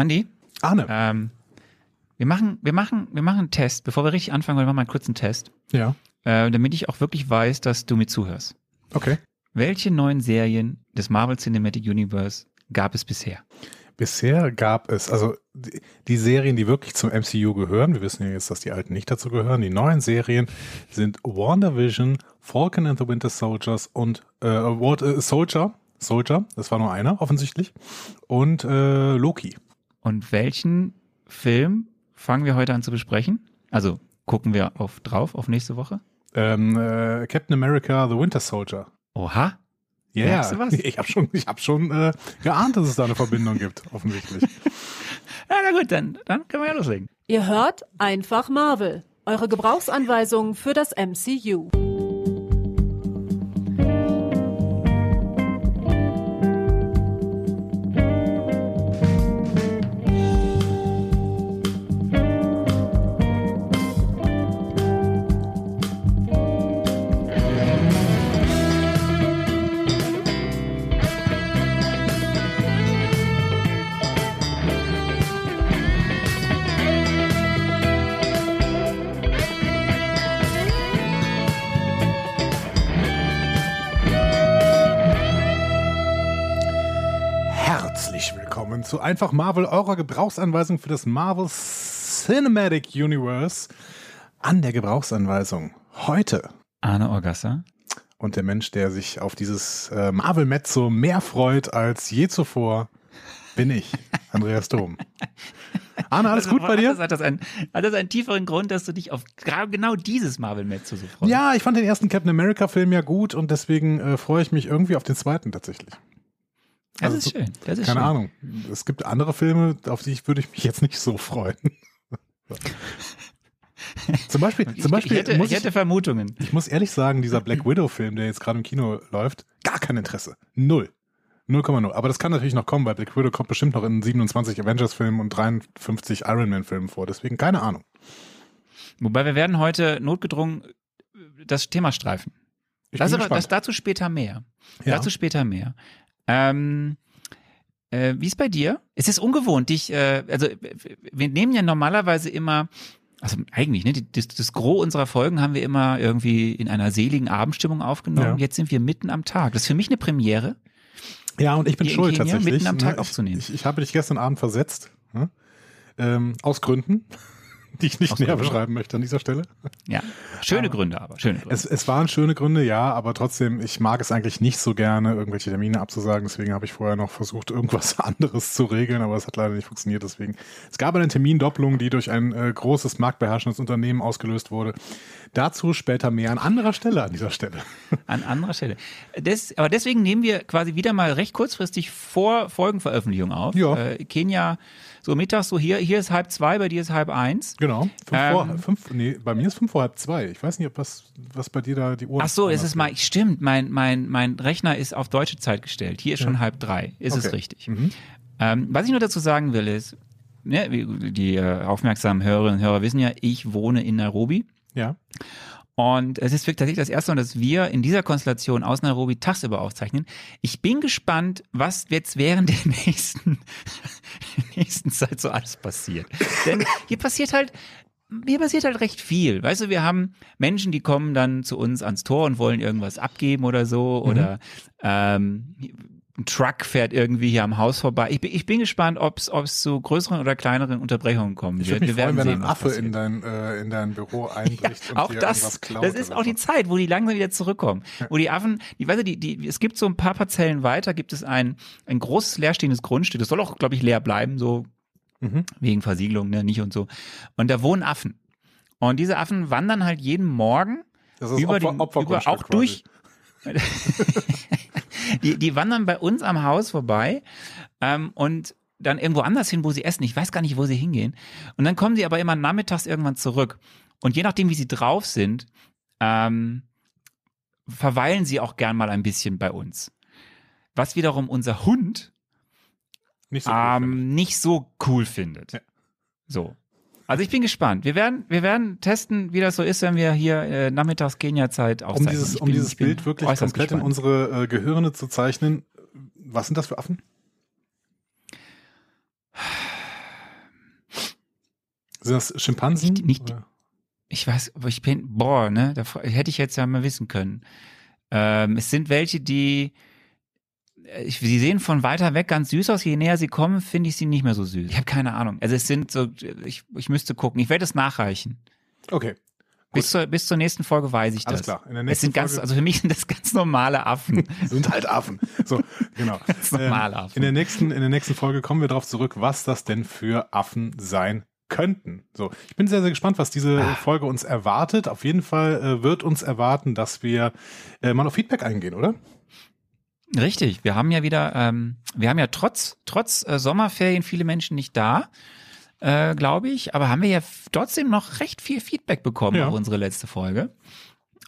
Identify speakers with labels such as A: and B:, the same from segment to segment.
A: Andi,
B: Arne.
A: ähm, wir machen, wir machen, wir machen einen Test. Bevor wir richtig anfangen, wir machen mal einen kurzen Test,
B: Ja.
A: äh, damit ich auch wirklich weiß, dass du mir zuhörst.
B: Okay.
A: Welche neuen Serien des Marvel Cinematic Universe gab es bisher?
B: Bisher gab es, also die, die Serien, die wirklich zum MCU gehören, wir wissen ja jetzt, dass die alten nicht dazu gehören, die neuen Serien sind WandaVision, Falcon and the Winter Soldiers und äh, äh, Soldier, Soldier, das war nur einer offensichtlich, und äh, Loki.
A: Und welchen Film fangen wir heute an zu besprechen? Also gucken wir auf drauf auf nächste Woche?
B: Ähm, äh, Captain America, The Winter Soldier.
A: Oha.
B: Ja,
A: was?
B: ich habe schon, ich hab schon äh, geahnt, dass es da eine Verbindung gibt, offensichtlich.
A: Ja, na gut, dann, dann können wir ja loslegen.
C: Ihr hört einfach Marvel. Eure Gebrauchsanweisung für das MCU.
B: Willkommen zu Einfach Marvel, eurer Gebrauchsanweisung für das Marvel Cinematic Universe. An der Gebrauchsanweisung heute.
A: Arne Orgassa.
B: Und der Mensch, der sich auf dieses äh, Marvel-Mezzo mehr freut als je zuvor, bin ich, Andreas Dom. Arne, alles gut bei dir?
A: Hat das, einen, hat das einen tieferen Grund, dass du dich auf genau dieses Marvel-Mezzo so freust?
B: Ja, ich fand den ersten Captain America-Film ja gut und deswegen äh, freue ich mich irgendwie auf den zweiten tatsächlich.
A: Das
B: also
A: ist schön. Das ist
B: Keine
A: schön.
B: Ahnung. Es gibt andere Filme, auf die ich, würde ich mich jetzt nicht so freuen. zum Beispiel,
A: Ich,
B: zum Beispiel
A: ich, hätte, ich
B: ich,
A: hätte Vermutungen.
B: ich muss ehrlich sagen, dieser Black Widow-Film, der jetzt gerade im Kino läuft, gar kein Interesse. Null. 0,0. Aber das kann natürlich noch kommen, weil Black Widow kommt bestimmt noch in 27 Avengers-Filmen und 53 Iron Man-Filmen vor. Deswegen keine Ahnung.
A: Wobei wir werden heute notgedrungen das Thema streifen.
B: Ich
A: Das aber, das, dazu später mehr.
B: Ja.
A: Dazu später mehr. Ähm, äh, wie ist bei dir? Es ist ungewohnt, dich, äh, also wir nehmen ja normalerweise immer, also eigentlich, ne, das, das Gros unserer Folgen haben wir immer irgendwie in einer seligen Abendstimmung aufgenommen.
B: Ja.
A: Jetzt sind wir mitten am Tag. Das ist für mich eine Premiere.
B: Ja, und ich bin schuld
A: Kenia
B: tatsächlich.
A: mitten am Tag
B: Ne,
A: aufzunehmen.
B: Ich, ich, ich habe dich gestern Abend versetzt. Ne? Ähm, aus Gründen, die ich nicht
A: Aus
B: näher beschreiben möchte an dieser Stelle.
A: Ja, schöne Gründe aber, schöne Gründe.
B: Es, es waren schöne Gründe, ja, aber trotzdem, ich mag es eigentlich nicht so gerne, irgendwelche Termine abzusagen. Deswegen habe ich vorher noch versucht, irgendwas anderes zu regeln, aber es hat leider nicht funktioniert. Deswegen, es gab eine Termindoppelung, die durch ein äh, großes marktbeherrschendes Unternehmen ausgelöst wurde. Dazu später mehr an anderer Stelle an dieser Stelle.
A: An anderer Stelle. Des, aber deswegen nehmen wir quasi wieder mal recht kurzfristig vor Folgenveröffentlichung auf.
B: Ja.
A: Äh, Kenia, so mittags, so hier, hier ist halb zwei, bei dir ist halb eins.
B: Genau. Fünf
A: Ähm,
B: vor, fünf, nee, bei mir ist fünf vor halb zwei. Ich weiß nicht, ob was, was bei dir da die Uhr
A: Ach so, es ist mal, stimmt, mein, mein, mein Rechner ist auf deutsche Zeit gestellt. Hier ist schon halb drei. Ist es
B: Okay.
A: richtig.
B: Mhm.
A: Ähm, was ich nur dazu sagen will, ist, ne, die äh, aufmerksamen Hörerinnen und Hörer wissen ja, ich wohne in Nairobi.
B: Ja.
A: Und es ist wirklich tatsächlich das erste Mal, dass wir in dieser Konstellation aus Nairobi tagsüber aufzeichnen. Ich bin gespannt, was jetzt während der nächsten, nächsten Zeit so alles passiert. Denn hier passiert halt, hier passiert halt recht viel. Weißt du, wir haben Menschen, die kommen dann zu uns ans Tor und wollen irgendwas abgeben oder so. Oder ähm, ein Truck fährt irgendwie hier am Haus vorbei. Ich bin, ich bin gespannt, ob es zu größeren oder kleineren Unterbrechungen kommen
B: Ich
A: wird.
B: mich
A: wir
B: freuen,
A: werden
B: wenn
A: sehen,
B: ein Affe in dein, äh, in dein Büro einbricht
A: Ja,
B: und
A: auch
B: dir
A: das,
B: klaut.
A: das ist auch die. Zeit, wo die langsam wieder zurückkommen. Wo die Affen, die, weißt du, die, die, es gibt so ein paar Parzellen weiter, gibt es ein, ein großes leerstehendes Grundstück. Das soll auch, glaube ich, leer bleiben, so
B: Mhm.
A: wegen Versiegelung, ne, nicht und so. Und da wohnen Affen. Und diese Affen wandern halt jeden Morgen
B: Das ist
A: über
B: Opfer,
A: den, über,
B: Opfergrundstück
A: auch durch. die, die wandern bei uns am Haus vorbei ähm, und dann irgendwo anders hin, wo sie essen. Ich weiß gar nicht, wo sie hingehen. Und dann kommen sie aber immer nachmittags irgendwann zurück. Und je nachdem, wie sie drauf sind, ähm, verweilen sie auch gern mal ein bisschen bei uns. Was wiederum unser Hund
B: Nicht so cool,
A: ähm, nicht so cool findet.
B: Ja.
A: So. Also ich bin gespannt. Wir werden, wir werden testen, wie das so ist, wenn wir hier äh, nachmittags Kenia-Zeit
B: ich. um
A: aufzeichnen.
B: dieses, um
A: bin-
B: dieses Bild wirklich komplett in
A: gespannt.
B: unsere äh, Gehirne zu zeichnen. Was sind das für Affen? Sind das Schimpansen?
A: Nicht- nicht- Ich weiß, aber ich bin, boah, ne, da hätte ich jetzt ja mal wissen können. Ähm, es sind welche, die, ich, sie sehen von weiter weg ganz süß aus. Je näher sie kommen, finde ich sie nicht mehr so süß. Ich habe keine Ahnung. Also es sind so, ich, ich müsste gucken. Ich werde es nachreichen.
B: Okay,
A: Bis zur, bis zur nächsten Folge weiß ich
B: alles
A: das.
B: klar. In der
A: Es sind ganz,
B: Folge
A: also für mich sind das ganz normale Affen.
B: sind halt Affen. So, genau.
A: normale Affen.
B: In der nächsten, in der nächsten Folge kommen wir darauf zurück, was das denn für Affen sein könnten. So, ich bin sehr, sehr gespannt, was diese
A: Ah.
B: Folge uns erwartet. Auf jeden Fall äh, wird uns erwarten, dass wir äh, mal auf Feedback eingehen, oder?
A: Richtig, wir haben ja wieder, ähm, wir haben ja trotz, trotz äh, Sommerferien viele Menschen nicht da, äh, glaube ich, aber haben wir ja trotzdem noch recht viel Feedback bekommen
B: Ja.
A: auf unsere letzte Folge.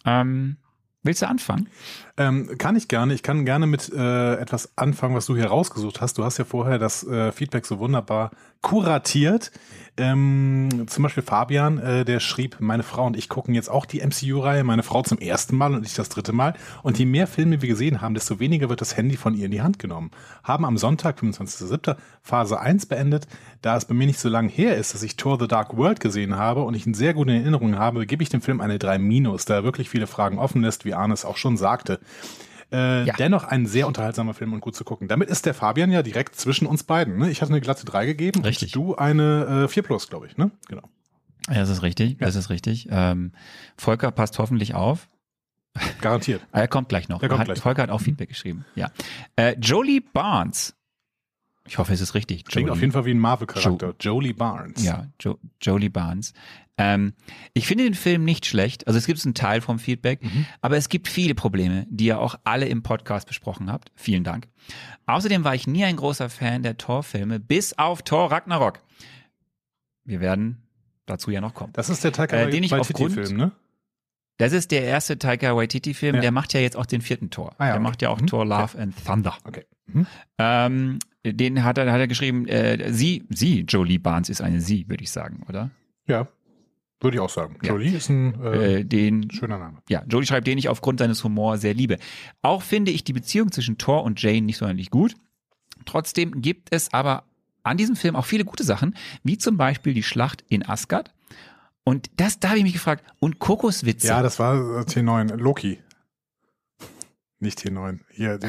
A: Ähm, willst du anfangen?
B: Ähm, kann ich gerne. Ich kann gerne mit äh, etwas anfangen, was du hier rausgesucht hast. Du hast ja vorher das äh, Feedback so wunderbar kuratiert. Ähm, zum Beispiel Fabian, äh, der schrieb, meine Frau und ich gucken jetzt auch die MCU-Reihe, meine Frau zum ersten Mal und ich das dritte Mal. Und je mehr Filme wir gesehen haben, desto weniger wird das Handy von ihr in die Hand genommen. Haben am Sonntag, 25.07., Phase 1 beendet. Da es bei mir nicht so lange her ist, dass ich Thor The Dark World gesehen habe und ich ihn sehr gut in Erinnerung habe, gebe ich dem Film eine 3 Minus, da er wirklich viele Fragen offen lässt, wie Arne es auch schon sagte. Äh,
A: Ja.
B: Dennoch ein sehr unterhaltsamer Film und gut zu gucken. Damit ist der Fabian ja direkt zwischen uns beiden. Ne? Ich hatte eine glatte 3 gegeben
A: Richtig.
B: und du eine äh, 4 plus, glaube ich. Ne? Genau.
A: Ja, das ist richtig, das ist richtig. Ähm, Volker passt hoffentlich auf.
B: Garantiert.
A: Er kommt gleich noch.
B: Der kommt
A: hat,
B: gleich.
A: Volker hat auch Feedback geschrieben. Ja. Äh, Jolie Barnes. Ich hoffe, es ist richtig.
B: Klingt
A: Jolie.
B: auf jeden Fall wie ein Marvel-Charakter. Jolie Barnes.
A: Ja, jo Jolie Barnes. Ähm, ich finde den Film nicht schlecht. Also es gibt einen Teil vom Feedback,
B: Mhm.
A: aber es gibt viele Probleme, die ihr auch alle im Podcast besprochen habt. Vielen Dank. Außerdem war ich nie ein großer Fan der Thor-Filme, bis auf Thor Ragnarok. Wir werden dazu ja noch kommen.
B: Das ist der Taika
A: Äh, den ich
B: Waititi
A: aufgrund-
B: Film, ne?
A: Das ist der erste Taika Waititi-Film,
B: Ja.
A: der macht ja jetzt auch den vierten Tor.
B: Ah ja,
A: der
B: okay.
A: macht ja auch
B: Mhm.
A: Thor Love and Thunder.
B: Okay. Mhm.
A: Ähm, den hat er, hat er geschrieben, äh, sie, sie, Jolie Barnes ist eine sie, würde ich sagen, oder?
B: Ja, würde ich auch sagen.
A: Ja.
B: Jolie ist ein äh,
A: Äh, den
B: schöner Name.
A: Ja, Jodie schreibt, den ich aufgrund seines Humors sehr liebe. Auch finde ich die Beziehung zwischen Thor und Jane nicht sonderlich gut. Trotzdem gibt es aber an diesem Film auch viele gute Sachen, wie zum Beispiel die Schlacht in Asgard. Und das, da habe ich mich gefragt, und Kokoswitze.
B: Ja, das war äh, T9. Loki. Nicht T9. Hier?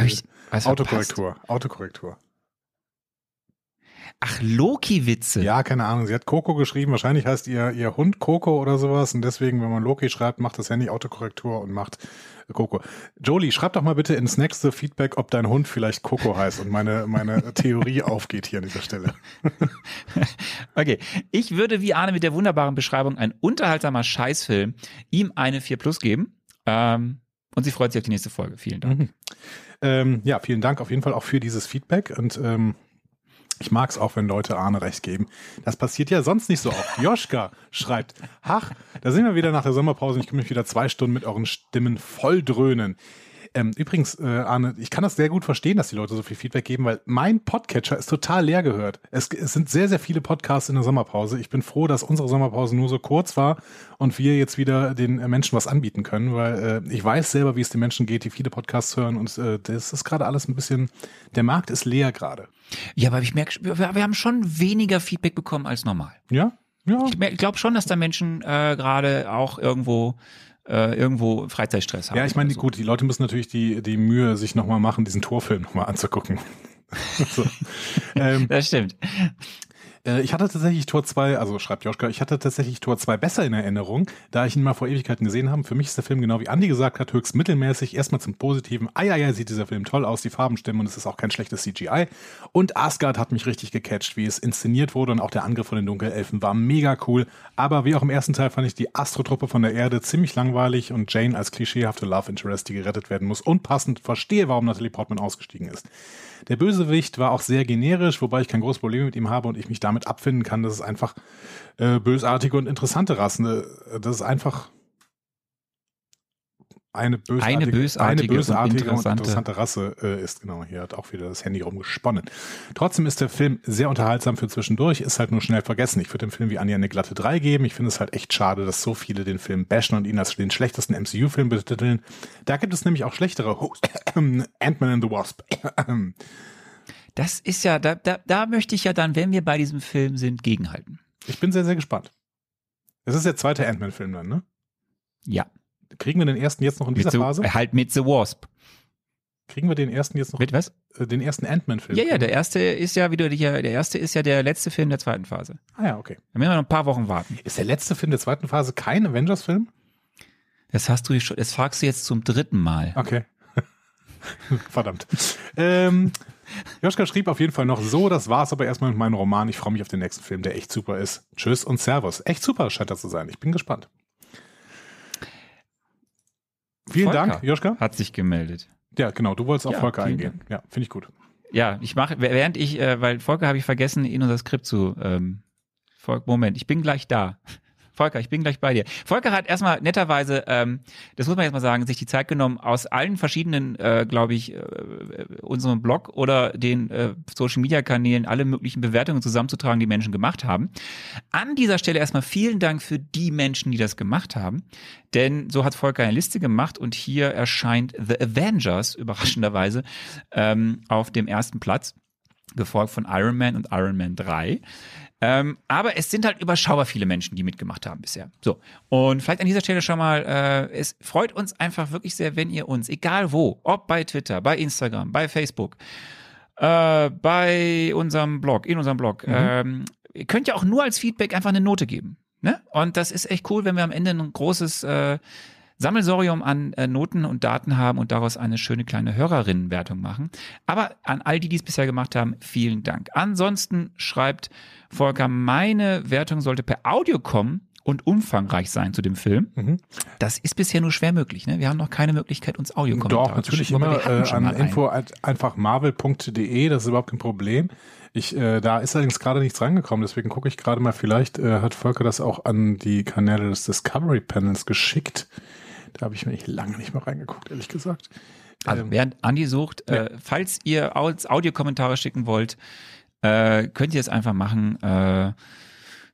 B: Autokorrektur. Autokorrektur.
A: Ach, Loki-Witze.
B: Ja, keine Ahnung. Sie hat Coco geschrieben. Wahrscheinlich heißt ihr, ihr Hund Coco oder sowas. Und deswegen, wenn man Loki schreibt, macht das Handy Autokorrektur und macht Coco. Jolie, schreib doch mal bitte ins nächste Feedback, ob dein Hund vielleicht Coco heißt und meine, meine Theorie aufgeht hier an dieser Stelle.
A: Okay, ich würde wie Arne mit der wunderbaren Beschreibung ein unterhaltsamer Scheißfilm ihm eine 4 Plus geben. Ähm, und sie freut sich auf die nächste Folge. Vielen Dank.
B: Mhm. Ähm, ja, vielen Dank auf jeden Fall auch für dieses Feedback und ähm, ich mag es auch, wenn Leute Arne recht geben. Das passiert ja sonst nicht so oft. Joschka schreibt, ach, da sind wir wieder nach der Sommerpause und ich kann mich wieder zwei Stunden mit euren Stimmen voll dröhnen. Ähm, übrigens, äh, Arne, ich kann das sehr gut verstehen, dass die Leute so viel Feedback geben, weil mein Podcatcher ist total leer gehört. Es, es sind sehr, sehr viele Podcasts in der Sommerpause. Ich bin froh, dass unsere Sommerpause nur so kurz war und wir jetzt wieder den Menschen was anbieten können, weil äh, ich weiß selber, wie es den Menschen geht, die viele Podcasts hören und äh, das ist gerade alles ein bisschen, der Markt ist leer gerade.
A: Ja, aber ich merke, wir, wir haben schon weniger Feedback bekommen als normal.
B: Ja? Ja.
A: Ich glaube schon, dass da Menschen äh, gerade auch irgendwo äh, irgendwo Freizeitstress haben.
B: Ja, ich meine,
A: so.
B: gut, die Leute müssen natürlich die, die Mühe sich nochmal machen, diesen Torfilm nochmal anzugucken. so. ähm,
A: Das stimmt.
B: Äh, Ich hatte tatsächlich Tor 2, also schreibt Joschka, ich hatte tatsächlich Tor 2 besser in Erinnerung, da ich ihn mal vor Ewigkeiten gesehen habe. Für mich ist der Film, genau wie Andi gesagt hat, höchst mittelmäßig. Erstmal zum Positiven. Eieiei, sieht dieser Film toll aus, die Farben stimmen und es ist auch kein schlechtes CGI. Und Asgard hat mich richtig gecatcht, wie es inszeniert wurde und auch der Angriff von den Dunkelelfen war mega cool. Aber wie auch im ersten Teil fand ich die Astrotruppe von der Erde ziemlich langweilig und Jane als klischeehafte Love Interest, die gerettet werden muss, unpassend verstehe, warum Natalie Portman ausgestiegen ist. Der Bösewicht war auch sehr generisch, wobei ich kein großes Problem mit ihm habe und ich mich damit abfinden kann, dass es einfach äh, bösartige und interessante Rassen, äh, das ist einfach eine bösartige,
A: Eine bösartige
B: eine bösartige
A: und
B: und
A: interessante-
B: interessante Rasse äh, ist. Genau, hier hat auch wieder das Handy rumgesponnen. Trotzdem ist der Film sehr unterhaltsam für zwischendurch, ist halt nur schnell vergessen. Ich würde dem Film wie Anja eine glatte 3 geben. Ich finde es halt echt schade, dass so viele den Film bashen und ihn als den schlechtesten MCU-Film betiteln. Da gibt es nämlich auch schlechtere. Ant-Man and the Wasp.
A: Das ist ja, da, da, da möchte ich ja dann, wenn wir bei diesem Film sind, gegenhalten.
B: Ich bin sehr, sehr gespannt. Es ist der zweite Ant-Man-Film dann, ne?
A: Ja.
B: Kriegen wir den ersten jetzt noch in
A: Mit
B: dieser
A: the,
B: Phase?
A: äh, halt mit The Wasp.
B: Kriegen wir den ersten jetzt noch,
A: Mit was?
B: äh, den ersten Ant-Man-Film?
A: Ja, ja, der erste ist ja wieder, der erste ist ja der letzte Film der zweiten Phase.
B: Ah ja, okay.
A: Da müssen wir noch ein paar Wochen warten.
B: Ist der letzte Film der zweiten Phase kein Avengers-Film?
A: Das hast du schon, das fragst du jetzt zum dritten Mal.
B: Okay. Verdammt. Ähm, Joschka schrieb auf jeden Fall noch so, das war's aber erstmal mit meinem Roman. Ich freue mich auf den nächsten Film, der echt super ist. Tschüss und Servus. Echt super scheint das zu sein. Ich bin gespannt. Vielen
A: Volker
B: Dank, Joschka.
A: Hat sich gemeldet.
B: Ja, genau, du wolltest auf
A: Ja,
B: Volker eingehen. Ja, finde ich gut.
A: Ja, ich mache, während ich, äh, weil Volker habe ich vergessen, in unser Skript zu. Ähm, Volker, Moment, ich bin gleich da. Volker, ich bin gleich bei dir. Volker hat erstmal netterweise, ähm, das muss man jetzt mal sagen, sich die Zeit genommen, aus allen verschiedenen, äh, glaube ich, äh, unserem Blog oder den äh, Social Media Kanälen alle möglichen Bewertungen zusammenzutragen, die Menschen gemacht haben. An dieser Stelle erstmal vielen Dank für die Menschen, die das gemacht haben. Denn so hat Volker eine Liste gemacht und hier erscheint The Avengers, überraschenderweise, ähm, auf dem ersten Platz, gefolgt von Iron Man und Iron Man 3. Ähm, aber es sind halt überschaubar viele Menschen, die mitgemacht haben bisher. So. Und vielleicht an dieser Stelle schon mal, äh, es freut uns einfach wirklich sehr, wenn ihr uns, egal wo, ob bei Twitter, bei Instagram, bei Facebook, äh, bei unserem Blog, in unserem Blog, ähm, ihr könnt ja auch nur als Feedback einfach eine Note geben. Ne? Und das ist echt cool, wenn wir am Ende ein großes äh, Sammelsorium an äh, Noten und Daten haben und daraus eine schöne kleine Hörerinnenwertung machen. Aber an all die, die es bisher gemacht haben, vielen Dank. Ansonsten schreibt Volker, meine Wertung sollte per Audio kommen und umfangreich sein zu dem Film.
B: Mhm.
A: Das ist bisher nur schwer möglich. Ne? Wir haben noch keine Möglichkeit, uns Audio
B: Doch, natürlich immer äh, an info einfach marvel.de, das ist überhaupt kein Problem. Ich, äh, da ist allerdings gerade nichts rangekommen, deswegen gucke ich gerade mal, vielleicht äh, hat Volker das auch an die Kanäle des Discovery Panels geschickt. Da habe ich mir lange nicht mehr reingeguckt, ehrlich gesagt.
A: Also
B: Ähm,
A: während Andi sucht, äh, falls ihr Audiokommentare schicken wollt, äh, könnt ihr es einfach machen. Äh,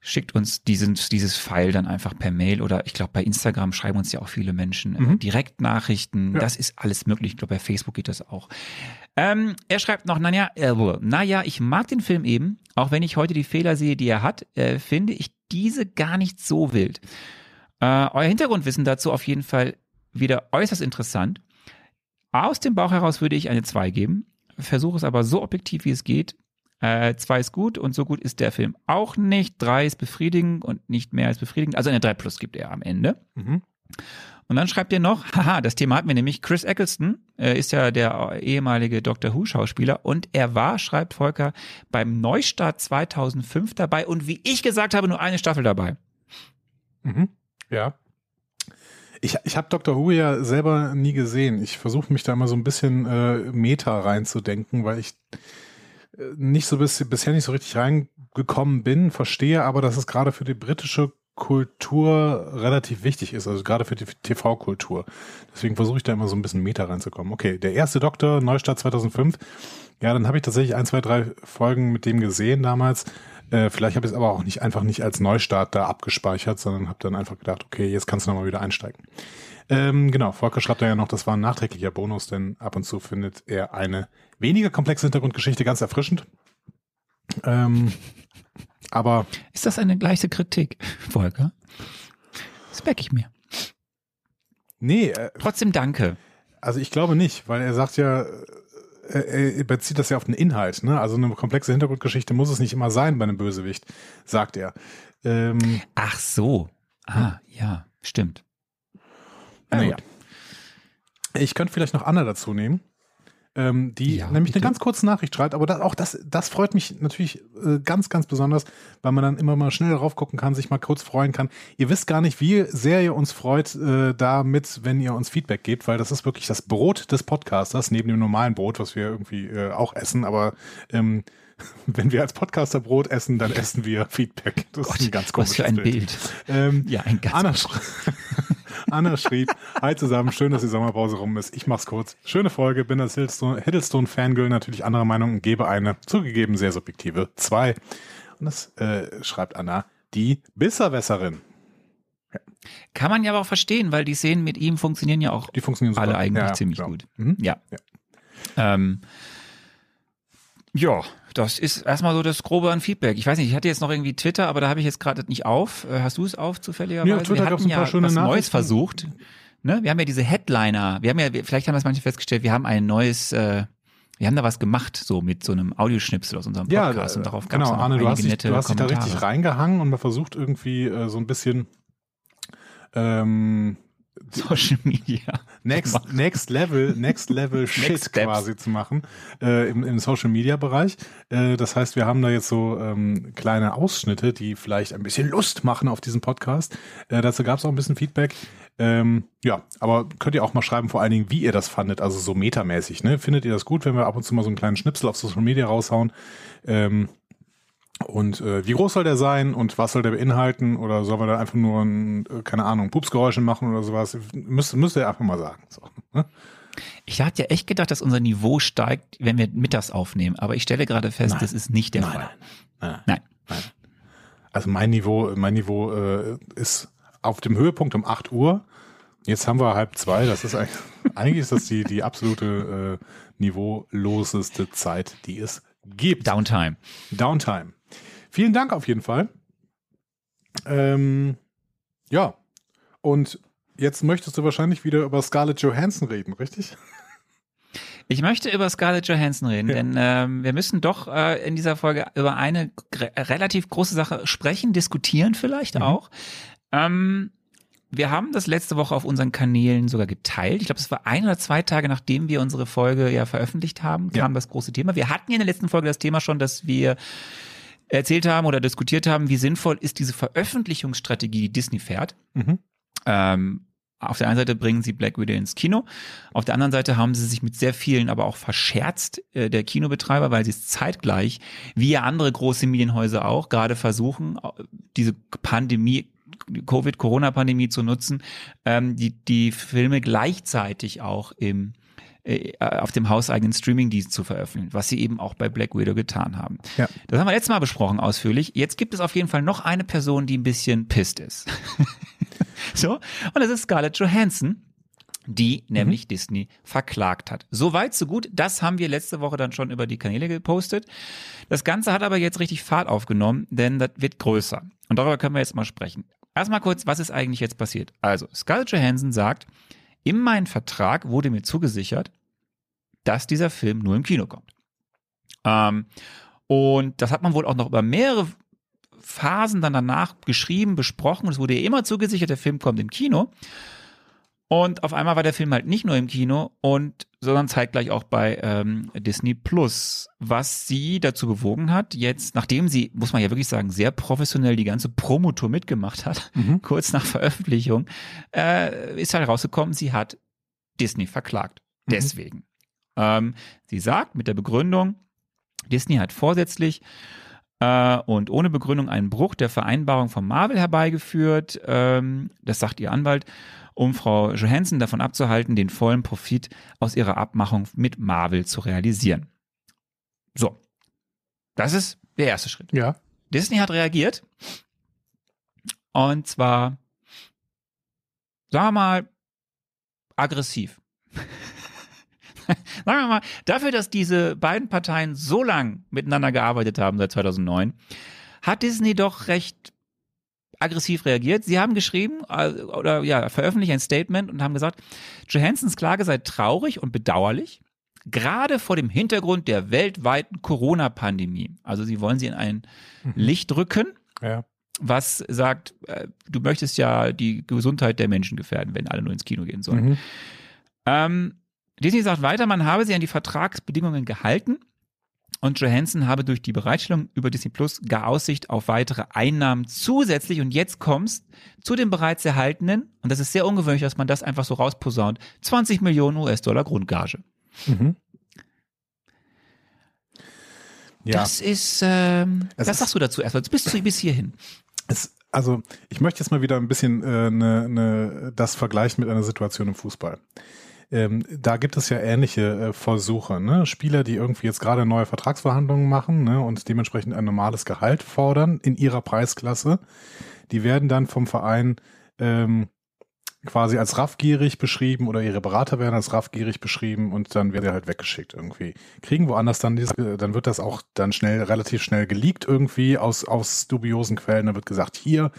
A: schickt uns diesen, dieses File dann einfach per Mail oder ich glaube bei Instagram schreiben uns ja auch viele Menschen äh,
B: Mhm.
A: Direktnachrichten.
B: Ja.
A: Das ist alles möglich. Ich glaube bei Facebook geht das auch. Ähm, er schreibt noch, naja, äh, naja, ich mag den Film eben, auch wenn ich heute die Fehler sehe, die er hat, äh, finde ich diese gar nicht so wild. Äh, euer Hintergrundwissen dazu auf jeden Fall wieder äußerst interessant. Aus dem Bauch heraus würde ich eine 2 geben, versuche es aber so objektiv wie es geht. Äh, 2 ist gut und so gut ist der Film auch nicht. 3 ist befriedigend und nicht mehr als befriedigend. Also eine 3 plus gibt er am Ende.
B: Mhm.
A: Und dann schreibt ihr noch, haha, das Thema hatten wir nämlich, Chris Eccleston äh, ist ja der ehemalige Doctor Who-Schauspieler und er war, schreibt Volker, beim Neustart 2005 dabei und wie ich gesagt habe, nur eine Staffel dabei.
B: Mhm. Ja. Ich, ich habe Dr. Who ja selber nie gesehen. Ich versuche mich da immer so ein bisschen äh, Meta reinzudenken, weil ich äh, nicht so bis, bisher nicht so richtig reingekommen bin, verstehe aber, dass es gerade für die britische Kultur relativ wichtig ist, also gerade für die TV-Kultur. Deswegen versuche ich da immer so ein bisschen Meta reinzukommen. Okay, der erste Doktor, Neustart 2005. Ja, dann habe ich tatsächlich ein, zwei, drei Folgen mit dem gesehen damals. Äh, vielleicht habe ich es aber auch nicht einfach nicht als Neustart da abgespeichert, sondern habe dann einfach gedacht, okay, jetzt kannst du nochmal wieder einsteigen. Ähm, genau, Volker schreibt da ja noch, das war ein nachträglicher Bonus, denn ab und zu findet er eine weniger komplexe Hintergrundgeschichte ganz erfrischend. Ähm, aber
A: Ist das eine gleiche Kritik, Volker? Das merke ich mir.
B: nee, äh,
A: Trotzdem danke.
B: also ich glaube nicht, weil er sagt ja, er bezieht das ja auf den Inhalt, ne? Also eine komplexe Hintergrundgeschichte muss es nicht immer sein bei einem Bösewicht, sagt er. Ähm,
A: Ach so. Ah, ja, stimmt. Na
B: naja. Ich könnte vielleicht noch Anna dazu nehmen, ähm, die
A: Ja,
B: nämlich
A: bitte.
B: eine ganz kurze Nachricht schreibt, aber das, auch das, das freut mich natürlich äh, ganz, ganz besonders, weil man dann immer mal schnell drauf gucken kann, sich mal kurz freuen kann. Ihr wisst gar nicht, wie sehr ihr uns freut äh, damit, wenn ihr uns Feedback gebt, weil das ist wirklich das Brot des Podcasters, neben dem normalen Brot, was wir irgendwie äh, auch essen, aber ähm, wenn wir als Podcaster Brot essen, dann essen wir Feedback. Das ist ein ganz
A: Was
B: komisches
A: für ein Bild.
B: Ähm,
A: Ja, ein ganz
B: Anna, Anna schrieb, hi zusammen, schön, dass die Sommerpause rum ist. Ich mach's kurz. Schöne Folge, bin als Hiddleston- Hiddleston-Fangirl natürlich anderer Meinung und gebe eine, zugegeben sehr subjektive, zwei. Und das äh, schreibt Anna, die Bisserwässerin.
A: Kann man ja aber auch verstehen, weil die Szenen mit ihm funktionieren ja auch
B: Die funktionieren
A: alle eigentlich
B: Ja,
A: ziemlich
B: genau.
A: gut.
B: Mhm.
A: Ja.
B: Ja.
A: Ähm, ja, das ist erstmal so das Grobe an Feedback. Ich weiß nicht, ich hatte jetzt noch irgendwie Twitter, aber da habe ich jetzt gerade nicht auf. Äh, hast du es auf zufälligerweise?
B: Ja, Twitter
A: wir hatten
B: ein paar
A: ja
B: schöne
A: was Neues
B: Nachrichten.
A: versucht. Ne? Wir haben ja diese Headliner. Wir haben ja, vielleicht haben das manche festgestellt, wir haben ein neues, äh, wir haben da was gemacht, so mit so einem Audioschnipsel aus unserem Podcast. und darauf gab es
B: genau, Arne, du hast, dich, du hast dich da richtig reingehangen und man versucht irgendwie äh, so ein bisschen ähm,
A: Social Media.
B: Next, next Level, Next Level Shit
A: Next
B: quasi zu machen äh, im, im Social Media Bereich. Äh, das heißt, wir haben da jetzt so ähm, kleine Ausschnitte, die vielleicht ein bisschen Lust machen auf diesen Podcast. Äh, dazu gab es auch ein bisschen Feedback. Ähm, ja, aber könnt ihr auch mal schreiben, vor allen Dingen, wie ihr das fandet, also so metamäßig. Ne? Findet ihr das gut, wenn wir ab und zu mal so einen kleinen Schnipsel auf Social Media raushauen? Ähm, und äh, wie groß soll der sein und was soll der beinhalten? Oder sollen wir da einfach nur, ein, äh, keine Ahnung, Pupsgeräusche machen oder sowas? Müsst, müsst ihr einfach mal sagen. So, ne?
A: Ich hatte ja echt gedacht, dass unser Niveau steigt, wenn wir mittags aufnehmen. Aber ich stelle gerade fest,
B: Nein.
A: das ist nicht der
B: Nein,
A: Fall.
B: nein,
A: Nein.
B: Also mein Niveau, mein Niveau äh, ist auf dem Höhepunkt um 8 Uhr. Jetzt haben wir halb zwei. Das ist eigentlich, eigentlich ist das die, die absolute äh, niveauloseste Zeit, die es gibt.
A: Downtime.
B: Downtime. Vielen Dank auf jeden Fall. Ähm, ja. Und jetzt möchtest du wahrscheinlich wieder über Scarlett Johansson reden, richtig?
A: Ich möchte über Scarlett Johansson reden,
B: Ja.
A: denn ähm, wir müssen doch äh, in dieser Folge über eine relativ große Sache sprechen, diskutieren vielleicht
B: Mhm.
A: auch. Ähm, wir haben das letzte Woche auf unseren Kanälen sogar geteilt. Ich glaube, es war ein oder zwei Tage, nachdem wir unsere Folge ja veröffentlicht haben, kam
B: Ja.
A: das große Thema. Wir hatten ja in der letzten Folge das Thema schon, dass wir erzählt haben oder diskutiert haben, wie sinnvoll ist diese Veröffentlichungsstrategie, die Disney fährt.
B: Mhm.
A: Ähm, auf der einen Seite bringen sie Black Widow ins Kino, auf der anderen Seite haben sie sich mit sehr vielen aber auch verscherzt, äh, der Kinobetreiber, weil sie es zeitgleich, wie ja andere große Medienhäuser auch, gerade versuchen, äh, diese Pandemie, Covid-Corona-Pandemie zu nutzen, ähm, die, die Filme gleichzeitig auch im äh, auf dem hauseigenen Streamingdienst zu veröffentlichen, was sie eben auch bei Black Widow getan haben.
B: Ja.
A: Das haben wir letztes Mal besprochen ausführlich. Jetzt gibt es auf jeden Fall noch eine Person, die ein bisschen pisst ist. so, und das ist Scarlett Johansson, die nämlich Disney verklagt hat. So weit, so gut. Das haben wir letzte Woche dann schon über die Kanäle gepostet. Das Ganze hat aber jetzt richtig Fahrt aufgenommen, denn das wird größer. Und darüber können wir jetzt mal sprechen. Erstmal kurz, was ist eigentlich jetzt passiert? Also, Scarlett Johansson sagt, in meinen Vertrag wurde mir zugesichert, dass dieser Film nur im Kino kommt. Ähm, und das hat man wohl auch noch über mehrere Phasen dann danach geschrieben, besprochen. Es wurde ihr immer zugesichert, der Film kommt im Kino. Und auf einmal war der Film halt nicht nur im Kino und sondern zeitgleich auch bei ähm, Disney Plus, was sie dazu bewogen hat, jetzt, nachdem sie, muss man ja wirklich sagen, sehr professionell die ganze Promotour mitgemacht hat,
B: Mhm.
A: kurz nach Veröffentlichung, äh, ist halt rausgekommen, sie hat Disney verklagt.
B: Mhm.
A: Deswegen. Ähm, sie sagt mit der Begründung, Disney hat vorsätzlich äh, und ohne Begründung einen Bruch der Vereinbarung von Marvel herbeigeführt, ähm, das sagt ihr Anwalt, um Frau Johansson davon abzuhalten, den vollen Profit aus ihrer Abmachung mit Marvel zu realisieren. So, das ist der erste Schritt.
B: Ja.
A: Disney hat reagiert. Und zwar, sagen wir mal, aggressiv. sagen wir mal, dafür, dass diese beiden Parteien so lang miteinander gearbeitet haben seit 2009, hat Disney doch recht aggressiv reagiert. Sie haben geschrieben äh, oder ja, veröffentlicht ein Statement und haben gesagt, Johansons Klage sei traurig und bedauerlich, gerade vor dem Hintergrund der weltweiten Corona-Pandemie. Also sie wollen sie in ein Licht rücken,
B: Ja.
A: was sagt, äh, du möchtest ja die Gesundheit der Menschen gefährden, wenn alle nur ins Kino gehen sollen.
B: Mhm.
A: Ähm, Disney sagt weiter, man habe sie an die Vertragsbedingungen gehalten und Johansson habe durch die Bereitstellung über Disney Plus gar Aussicht auf weitere Einnahmen zusätzlich und jetzt kommst zu den bereits erhaltenen, und das ist sehr ungewöhnlich, dass man das einfach so rausposaunt, 20 Millionen US-Dollar Grundgage.
B: Mhm. Ja.
A: Das ist, ähm, was
B: ist-
A: sagst du dazu erstmal? Bis, zu, bis hierhin.
B: Es, also, ich möchte jetzt mal wieder ein bisschen äh, ne, ne, das vergleichen mit einer Situation im Fußball. Ähm, da gibt es ja ähnliche äh, Versuche. Ne? Spieler, die irgendwie jetzt gerade neue Vertragsverhandlungen machen ne, und dementsprechend ein normales Gehalt fordern in ihrer Preisklasse, die werden dann vom Verein ähm, quasi als raffgierig beschrieben oder ihre Berater werden als raffgierig beschrieben und dann wird er halt weggeschickt irgendwie. Kriegen woanders dann dieses, dann wird das auch dann schnell, relativ schnell geleakt irgendwie aus, aus dubiosen Quellen. Da wird gesagt, hier,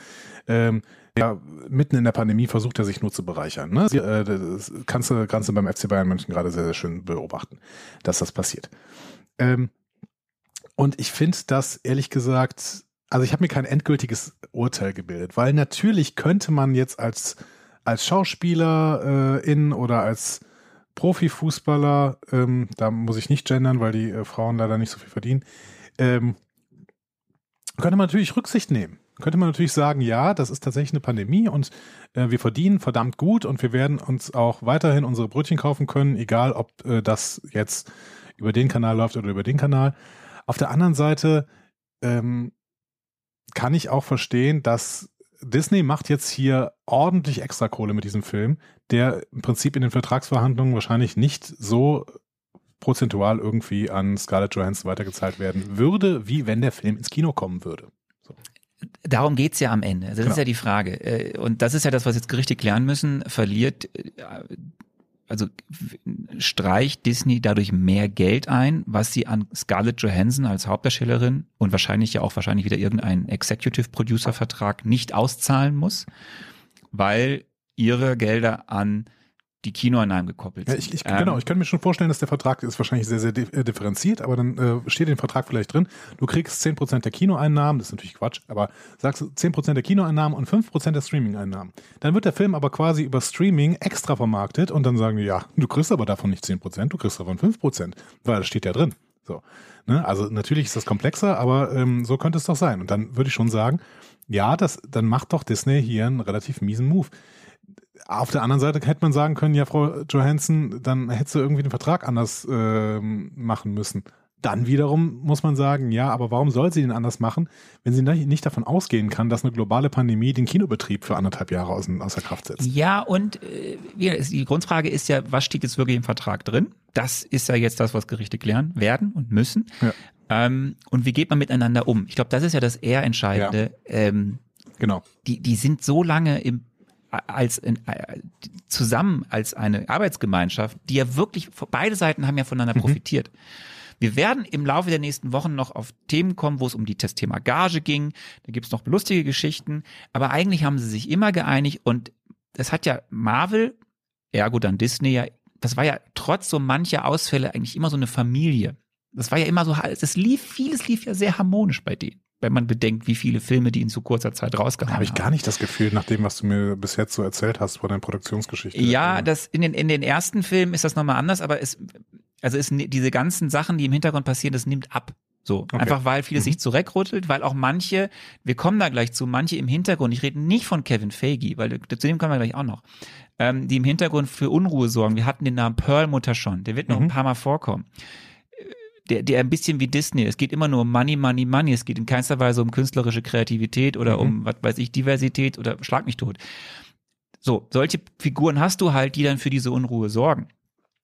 B: ähm, ja, mitten in der Pandemie versucht er sich nur zu bereichern. Ne? Äh, das kannst du, kannst du beim FC Bayern München gerade sehr, sehr schön beobachten, dass das passiert. Ähm, und ich finde das ehrlich gesagt, also ich habe mir kein endgültiges Urteil gebildet, weil natürlich könnte man jetzt als, als Schauspieler äh, in oder als Profifußballer, ähm, da muss ich nicht gendern, weil die äh, Frauen leider nicht so viel verdienen, ähm, könnte man natürlich Rücksicht nehmen. Könnte man natürlich sagen, ja, das ist tatsächlich eine Pandemie und äh, wir verdienen verdammt gut und wir werden uns auch weiterhin unsere Brötchen kaufen können, egal ob äh, das jetzt über den Kanal läuft oder über den Kanal. Auf der anderen Seite ähm, kann ich auch verstehen, dass Disney macht jetzt hier ordentlich extra Kohle mit diesem Film, der im Prinzip in den Vertragsverhandlungen wahrscheinlich nicht so prozentual irgendwie an Scarlett Johansson weitergezahlt werden würde, wie wenn der Film ins Kino kommen würde.
A: Darum geht's ja am Ende. Also das genau. ist ja die Frage. Äh, und das ist ja das, was jetzt Gerichte klären müssen. Verliert äh, also streicht Disney dadurch mehr Geld ein, was sie an Scarlett Johansson als Hauptdarstellerin und wahrscheinlich ja auch wahrscheinlich wieder irgendeinen Executive Producer Vertrag nicht auszahlen muss, weil ihre Gelder an die Kinoeinnahmen gekoppelt
B: sind. Ja, ich, ich, ähm, genau, ich könnte mir schon vorstellen, dass der Vertrag ist wahrscheinlich sehr, sehr äh, differenziert, aber dann äh, steht in dem Vertrag vielleicht drin, du kriegst 10% der Kinoeinnahmen, das ist natürlich Quatsch, aber sagst 10% der Kinoeinnahmen und 5% der Streaming-Einnahmen. Dann wird der Film aber quasi über Streaming extra vermarktet und dann sagen die, ja, du kriegst aber davon nicht 10%, du kriegst davon 5%, weil das steht ja drin. So. Ne? Also natürlich ist das komplexer, aber ähm, so könnte es doch sein. Und dann würde ich schon sagen, ja, das, dann macht doch Disney hier einen relativ miesen Move. Auf der anderen Seite hätte man sagen können, ja, Frau Johansson, dann hätte sie irgendwie den Vertrag anders äh, machen müssen. Dann wiederum muss man sagen, ja, aber warum soll sie den anders machen, wenn sie nicht davon ausgehen kann, dass eine globale Pandemie den Kinobetrieb für anderthalb Jahre aus, außer Kraft setzt?
A: Ja, und äh, die Grundfrage ist ja, was steht jetzt wirklich im Vertrag drin? Das ist ja jetzt das, was Gerichte klären werden und müssen. Ja. Ähm, und wie geht man miteinander um? Ich glaube, das ist ja das eher Entscheidende. Ja. Ähm,
B: genau.
A: Die, die sind so lange im als in, äh, zusammen als eine Arbeitsgemeinschaft, die ja wirklich beide Seiten haben ja voneinander mhm. profitiert. Wir werden im Laufe der nächsten Wochen noch auf Themen kommen, wo es um die, das Thema Gage ging. Da gibt's noch lustige Geschichten. Aber eigentlich haben sie sich immer geeinigt und das hat ja Marvel, ergo dann Disney ja, das war ja trotz so mancher Ausfälle eigentlich immer so eine Familie. Das war ja immer so, das lief, vieles lief ja sehr harmonisch bei denen wenn man bedenkt, wie viele Filme die in so kurzer Zeit rausgehauen
B: haben. Habe ich gar nicht das Gefühl, nach dem, was du mir bis jetzt so erzählt hast von deinen Produktionsgeschichten.
A: Ja, das in den, in den ersten Filmen ist das nochmal anders, aber es, also es, diese ganzen Sachen, die im Hintergrund passieren, das nimmt ab. So, okay. einfach weil vieles mhm. sich zurückrüttelt, weil auch manche, wir kommen da gleich zu, manche im Hintergrund, ich rede nicht von Kevin Feige, weil zu dem kommen wir gleich auch noch, ähm, die im Hintergrund für Unruhe sorgen. Wir hatten den Namen Pearl Mutter schon, der wird noch mhm. ein paar Mal vorkommen der, der ein bisschen wie Disney. Es geht immer nur um Money, Money, Money. Es geht in keinster Weise um künstlerische Kreativität oder mhm. um, was weiß ich, Diversität oder schlag mich tot. So, solche Figuren hast du halt, die dann für diese Unruhe sorgen.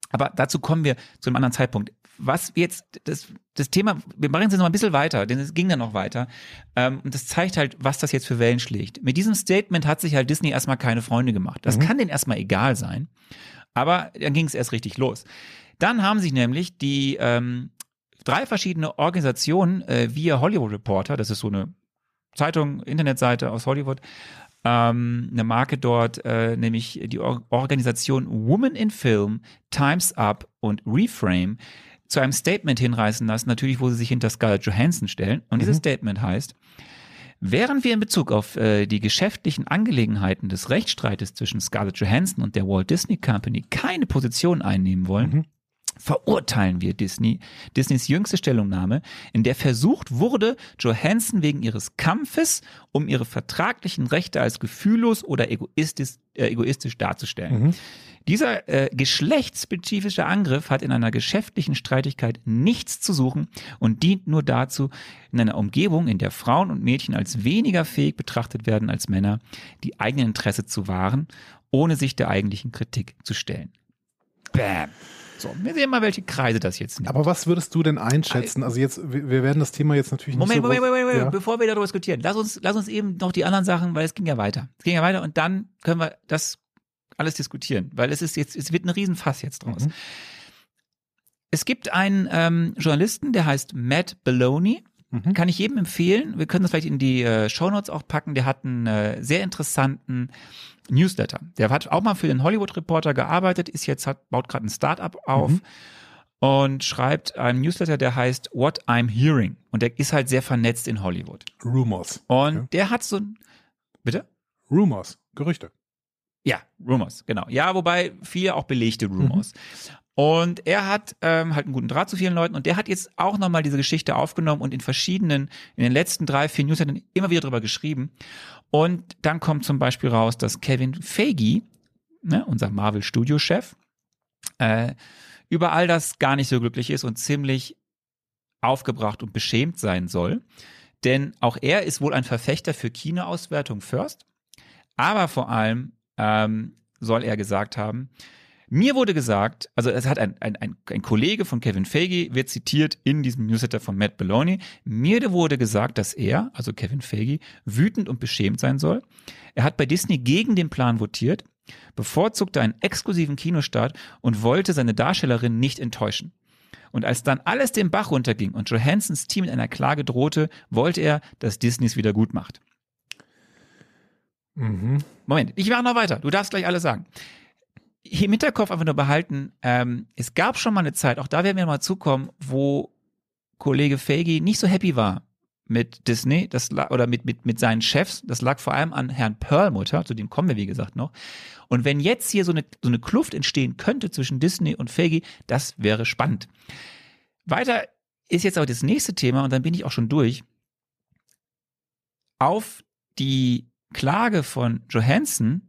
A: Aber dazu kommen wir zu einem anderen Zeitpunkt. Was jetzt, das, das Thema, wir machen es jetzt noch ein bisschen weiter, denn es ging dann noch weiter. Ähm, und das zeigt halt, was das jetzt für Wellen schlägt. Mit diesem Statement hat sich halt Disney erstmal keine Freunde gemacht. Das mhm. kann denen erstmal egal sein. Aber dann ging es erst richtig los. Dann haben sich nämlich die ähm, drei verschiedene Organisationen äh, via Hollywood Reporter, das ist so eine Zeitung, Internetseite aus Hollywood, ähm, eine Marke dort, äh, nämlich die Or Organisation Women in Film, Times Up und Reframe, zu einem Statement hinreißen lassen, natürlich, wo sie sich hinter Scarlett Johansson stellen. Und mhm. dieses Statement heißt, Während wir in Bezug auf äh, die geschäftlichen Angelegenheiten des Rechtsstreites zwischen Scarlett Johansson und der Walt Disney Company keine Position einnehmen wollen, mhm verurteilen wir Disney, Disneys jüngste Stellungnahme, in der versucht wurde, Johansson wegen ihres Kampfes um ihre vertraglichen Rechte als gefühllos oder egoistisch, äh, egoistisch darzustellen. Mhm. Dieser äh, geschlechtsspezifische Angriff hat in einer geschäftlichen Streitigkeit nichts zu suchen und dient nur dazu, in einer Umgebung, in der Frauen und Mädchen als weniger fähig betrachtet werden als Männer, die eigenen Interesse zu wahren, ohne sich der eigentlichen Kritik zu stellen. Bam. So, wir sehen mal, welche Kreise das jetzt
B: nimmt. Aber was würdest du denn einschätzen? Also jetzt, wir werden das Thema jetzt natürlich
A: Moment,
B: nicht
A: so Moment, Moment, Moment, ja. bevor wir darüber diskutieren, lass uns, lass uns eben noch die anderen Sachen, weil es ging ja weiter. Es ging ja weiter und dann können wir das alles diskutieren, weil es ist jetzt, es wird ein Riesenfass jetzt draus. Mhm. Es gibt einen ähm, Journalisten, der heißt Matt Baloney. Mhm. Kann ich jedem empfehlen. Wir können das vielleicht in die äh, Shownotes auch packen. Der hat einen äh, sehr interessanten Newsletter. Der hat auch mal für den Hollywood Reporter gearbeitet, ist jetzt hat, baut gerade ein Startup auf. Mhm und schreibt einen Newsletter, der heißt What I'm Hearing. Und der ist halt sehr vernetzt in Hollywood.
B: Rumors.
A: Und okay. der hat so ein. Bitte?
B: Rumors, Gerüchte.
A: Ja, Rumors, genau. Ja, wobei viele auch belegte Rumors. Mhm. Und er hat ähm, halt einen guten Draht zu vielen Leuten und der hat jetzt auch nochmal diese Geschichte aufgenommen und in verschiedenen, in den letzten drei, vier Newslettern immer wieder drüber geschrieben. Und dann kommt zum Beispiel raus, dass Kevin Feige, ne, unser Marvel-Studio-Chef, äh, über all das gar nicht so glücklich ist und ziemlich aufgebracht und beschämt sein soll. Denn auch er ist wohl ein Verfechter für Kinoauswertung first. Aber vor allem ähm, soll er gesagt haben, mir wurde gesagt, also es hat ein, ein, ein, ein Kollege von Kevin Feige, wird zitiert in diesem Newsletter von Matt Belloni, mir wurde gesagt, dass er, also Kevin Feige, wütend und beschämt sein soll. Er hat bei Disney gegen den Plan votiert, bevorzugte einen exklusiven Kinostart und wollte seine Darstellerin nicht enttäuschen. Und als dann alles den Bach runterging und Johansons Team mit einer Klage drohte, wollte er, dass Disney es wieder gut macht. Mhm. Moment, ich mache noch weiter. Du darfst gleich alles sagen im Hinterkopf einfach nur behalten, ähm, es gab schon mal eine Zeit, auch da werden wir mal zukommen, wo Kollege Feige nicht so happy war mit Disney, das oder mit, mit, mit seinen Chefs, das lag vor allem an Herrn Perlmutter, zu dem kommen wir wie gesagt noch. Und wenn jetzt hier so eine, so eine Kluft entstehen könnte zwischen Disney und Feige, das wäre spannend. Weiter ist jetzt aber das nächste Thema und dann bin ich auch schon durch. Auf die Klage von Johansson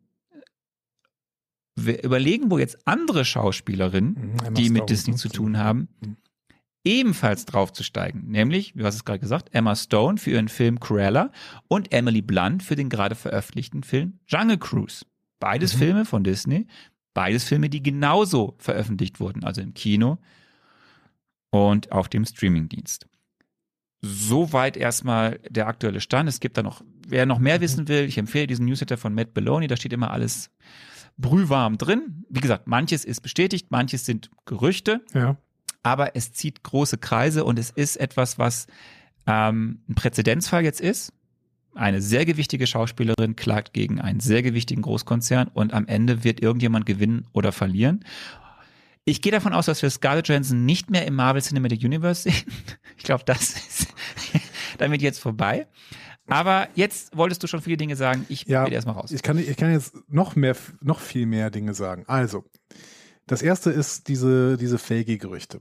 A: überlegen, wo jetzt andere Schauspielerinnen, mhm, die mit Disney zu tun haben, mhm. ebenfalls draufzusteigen. Nämlich, wie hast es gerade gesagt, Emma Stone für ihren Film Cruella und Emily Blunt für den gerade veröffentlichten Film Jungle Cruise. Beides mhm. Filme von Disney, beides Filme, die genauso veröffentlicht wurden, also im Kino und auf dem Streamingdienst. Soweit erstmal der aktuelle Stand. Es gibt da noch, wer noch mehr mhm. wissen will, ich empfehle diesen Newsletter von Matt Belloni, da steht immer alles brühwarm drin. Wie gesagt, manches ist bestätigt, manches sind Gerüchte. Ja. Aber es zieht große Kreise und es ist etwas, was ähm, ein Präzedenzfall jetzt ist. Eine sehr gewichtige Schauspielerin klagt gegen einen sehr gewichtigen Großkonzern und am Ende wird irgendjemand gewinnen oder verlieren. Ich gehe davon aus, dass wir Scarlett Johansson nicht mehr im Marvel Cinematic Universe sehen. Ich glaube, das ist damit jetzt vorbei. Aber jetzt wolltest du schon viele Dinge sagen. Ich
B: ja,
A: will erstmal raus.
B: Ich kann, ich kann jetzt noch mehr, noch viel mehr Dinge sagen. Also, das erste ist diese, diese Fake-Gerüchte.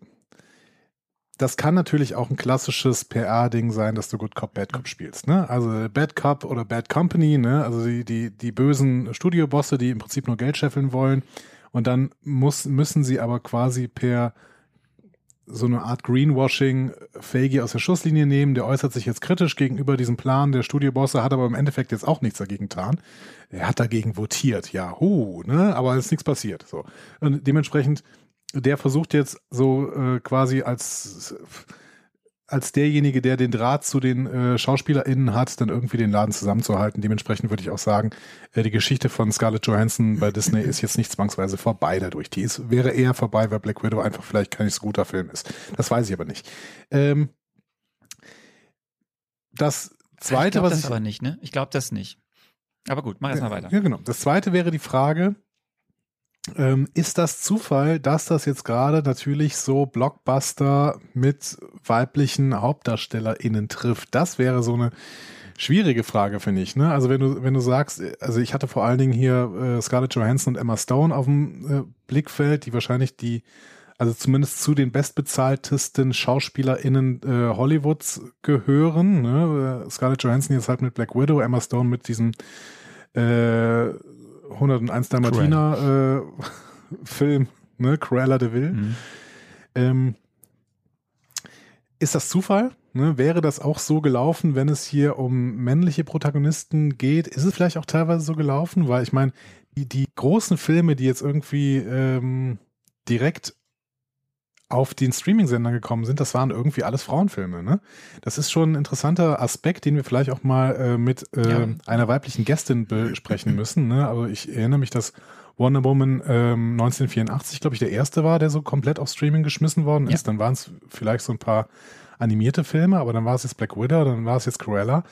B: Das kann natürlich auch ein klassisches PR-Ding sein, dass du Good Cop, Bad Cop spielst. Ne? Also Bad Cop oder Bad Company, ne? also die, die, die bösen Studiobosse, die im Prinzip nur Geld scheffeln wollen. Und dann muss, müssen sie aber quasi per so eine Art Greenwashing Feige aus der Schusslinie nehmen. Der äußert sich jetzt kritisch gegenüber diesem Plan der Studiobosse, hat aber im Endeffekt jetzt auch nichts dagegen getan. Er hat dagegen votiert, ja, hu, ne, aber es ist nichts passiert. So. Und dementsprechend, der versucht jetzt so äh, quasi als als derjenige, der den Draht zu den äh, SchauspielerInnen hat, dann irgendwie den Laden zusammenzuhalten. Dementsprechend würde ich auch sagen, äh, die Geschichte von Scarlett Johansson bei Disney ist jetzt nicht zwangsweise vorbei dadurch. Die ist, wäre eher vorbei, weil Black Widow einfach vielleicht kein so guter Film ist. Das weiß ich aber nicht. Ähm, das zweite,
A: ich glaub
B: was
A: das
B: ich.
A: aber nicht, ne? Ich glaube das nicht. Aber gut, mach erstmal weiter.
B: Ja, genau. Das zweite wäre die Frage, ähm, ist das Zufall, dass das jetzt gerade natürlich so Blockbuster mit weiblichen HauptdarstellerInnen trifft? Das wäre so eine schwierige Frage, finde ich. Ne? Also wenn du, wenn du sagst, also ich hatte vor allen Dingen hier äh, Scarlett Johansson und Emma Stone auf dem äh, Blickfeld, die wahrscheinlich die, also zumindest zu den bestbezahltesten SchauspielerInnen äh, Hollywoods gehören. Ne? Äh, Scarlett Johansson jetzt halt mit Black Widow, Emma Stone mit diesem äh, 101 Dalmatiner äh, Film, ne, Cruella de Vil. Mhm. Ähm, ist das Zufall? Ne? Wäre das auch so gelaufen, wenn es hier um männliche Protagonisten geht? Ist es vielleicht auch teilweise so gelaufen? Weil ich meine, die, die großen Filme, die jetzt irgendwie ähm, direkt auf den Streaming-Sender gekommen sind, das waren irgendwie alles Frauenfilme. Ne? Das ist schon ein interessanter Aspekt, den wir vielleicht auch mal äh, mit äh, ja. einer weiblichen Gästin besprechen müssen. Ne? Also ich erinnere mich, dass Wonder Woman ähm, 1984, glaube ich, der erste war, der so komplett auf Streaming geschmissen worden ist. Ja. Dann waren es vielleicht so ein paar animierte Filme, aber dann war es jetzt Black Widow, dann war es jetzt Cruella.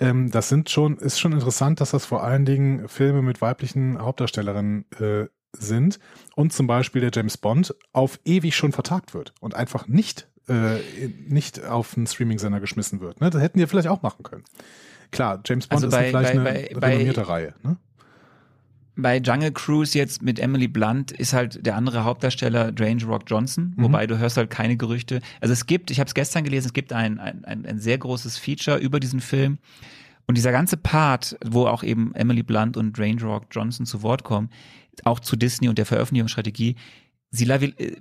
B: Ähm, das sind schon, ist schon interessant, dass das vor allen Dingen Filme mit weiblichen Hauptdarstellerinnen äh, sind und zum Beispiel der James Bond auf ewig schon vertagt wird und einfach nicht, äh, nicht auf einen Streaming-Sender geschmissen wird. Ne? Das hätten die vielleicht auch machen können. Klar, James Bond also bei, ist vielleicht bei, eine bei, renommierte Reihe. Ne?
A: bei Jungle Cruise jetzt mit Emily Blunt ist halt der andere Hauptdarsteller Dwayne Rock Johnson, mhm. wobei du hörst halt keine Gerüchte. Also es gibt, ich habe es gestern gelesen, es gibt ein, ein, ein sehr großes Feature über diesen Film. Und dieser ganze Part, wo auch eben Emily Blunt und Dwayne Rock Johnson zu Wort kommen, auch zu Disney und der Veröffentlichungsstrategie, sie, äh,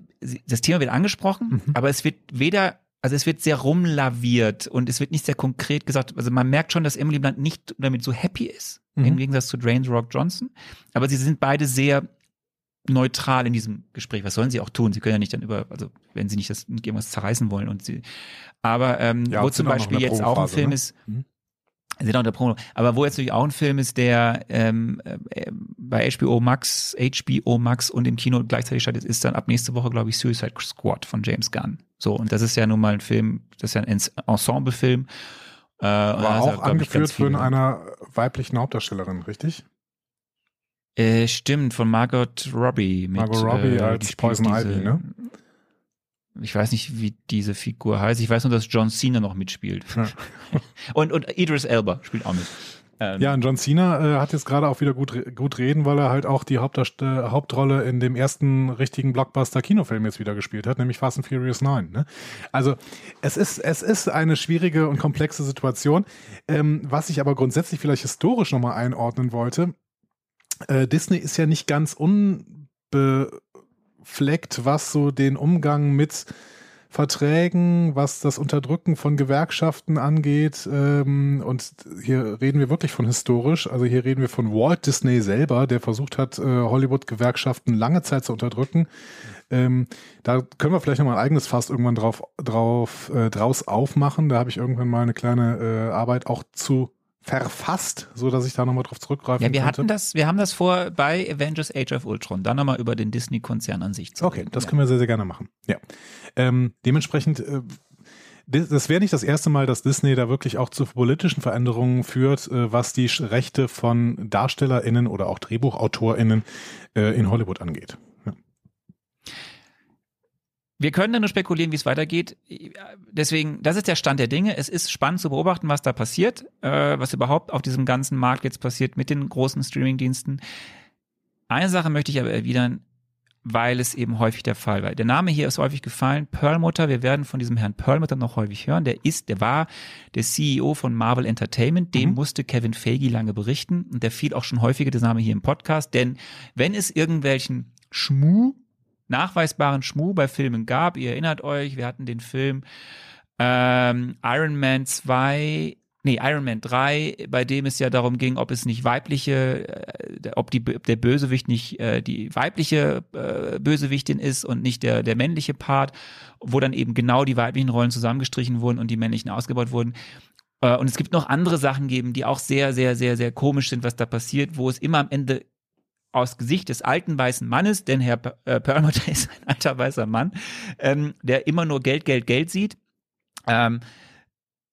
A: das Thema wird angesprochen, mhm. aber es wird weder also es wird sehr rumlaviert und es wird nicht sehr konkret gesagt. Also man merkt schon, dass Emily Blunt nicht damit so happy ist, mhm. im Gegensatz zu Dwayne Rock Johnson. Aber sie sind beide sehr neutral in diesem Gespräch. Was sollen sie auch tun? Sie können ja nicht dann über, also wenn sie nicht das irgendwas zerreißen wollen und sie. Aber ähm, ja, wo zum Beispiel jetzt auch ein Film ne? ist. Mhm. Sind auch der Promo. Aber wo jetzt natürlich auch ein Film ist, der ähm, äh, bei HBO Max, HBO Max und im Kino gleichzeitig startet, ist dann ab nächste Woche, glaube ich, Suicide Squad von James Gunn. So, und das ist ja nun mal ein Film, das ist ja ein Ensemble-Film.
B: Äh, War auch angeführt von einer weiblichen Hauptdarstellerin, richtig?
A: Äh, stimmt, von Margot Robbie.
B: Mit, Margot Robbie äh, als Poison Ivy, ne?
A: Ich weiß nicht, wie diese Figur heißt. Ich weiß nur, dass John Cena noch mitspielt. Ja. und, und Idris Elba spielt auch mit.
B: Ähm, ja, und John Cena äh, hat jetzt gerade auch wieder gut, gut reden, weil er halt auch die Hauptdarst äh, Hauptrolle in dem ersten richtigen Blockbuster-Kinofilm jetzt wieder gespielt hat, nämlich Fast and Furious 9. Ne? Also es ist, es ist eine schwierige und komplexe Situation. Ähm, was ich aber grundsätzlich vielleicht historisch nochmal einordnen wollte, äh, Disney ist ja nicht ganz unbefleckt, was so den Umgang mit Verträgen, was das Unterdrücken von Gewerkschaften angeht. Ähm, und hier reden wir wirklich von historisch. Also hier reden wir von Walt Disney selber, der versucht hat, äh, Hollywood-Gewerkschaften lange Zeit zu unterdrücken. Ähm, da können wir vielleicht noch mal ein eigenes Fass irgendwann drauf, drauf äh, draus aufmachen. Da habe ich irgendwann mal eine kleine äh, Arbeit auch zu verfasst, so dass ich da nochmal drauf zurückgreifen
A: Ja, wir
B: könnte.
A: hatten das, wir haben das vor bei Avengers Age of Ultron, dann nochmal über den Disney-Konzern an sich
B: zu Okay, reden. das ja. können wir sehr, sehr gerne machen. Ja. Ähm, dementsprechend, äh, das wäre nicht das erste Mal, dass Disney da wirklich auch zu politischen Veränderungen führt, äh, was die Rechte von DarstellerInnen oder auch DrehbuchautorInnen äh, in Hollywood angeht.
A: Wir können dann nur spekulieren, wie es weitergeht. Deswegen, das ist der Stand der Dinge. Es ist spannend zu beobachten, was da passiert, äh, was überhaupt auf diesem ganzen Markt jetzt passiert mit den großen Streamingdiensten. Eine Sache möchte ich aber erwidern, weil es eben häufig der Fall war. Der Name hier ist häufig gefallen, Perlmutter. Wir werden von diesem Herrn Perlmutter noch häufig hören. Der ist, der war der CEO von Marvel Entertainment. Dem mhm. musste Kevin Feige lange berichten und der fiel auch schon häufiger der Name hier im Podcast. Denn wenn es irgendwelchen Schmu nachweisbaren Schmuh bei Filmen gab. Ihr erinnert euch, wir hatten den Film ähm, Iron Man 2, nee, Iron Man 3, bei dem es ja darum ging, ob es nicht weibliche, äh, ob die, der Bösewicht nicht äh, die weibliche äh, Bösewichtin ist und nicht der, der männliche Part, wo dann eben genau die weiblichen Rollen zusammengestrichen wurden und die männlichen ausgebaut wurden. Äh, und es gibt noch andere Sachen geben, die auch sehr, sehr, sehr, sehr komisch sind, was da passiert, wo es immer am Ende aus Gesicht des alten weißen Mannes, denn Herr äh, Perlmutter ist ein alter weißer Mann, ähm, der immer nur Geld, Geld, Geld sieht. Ähm,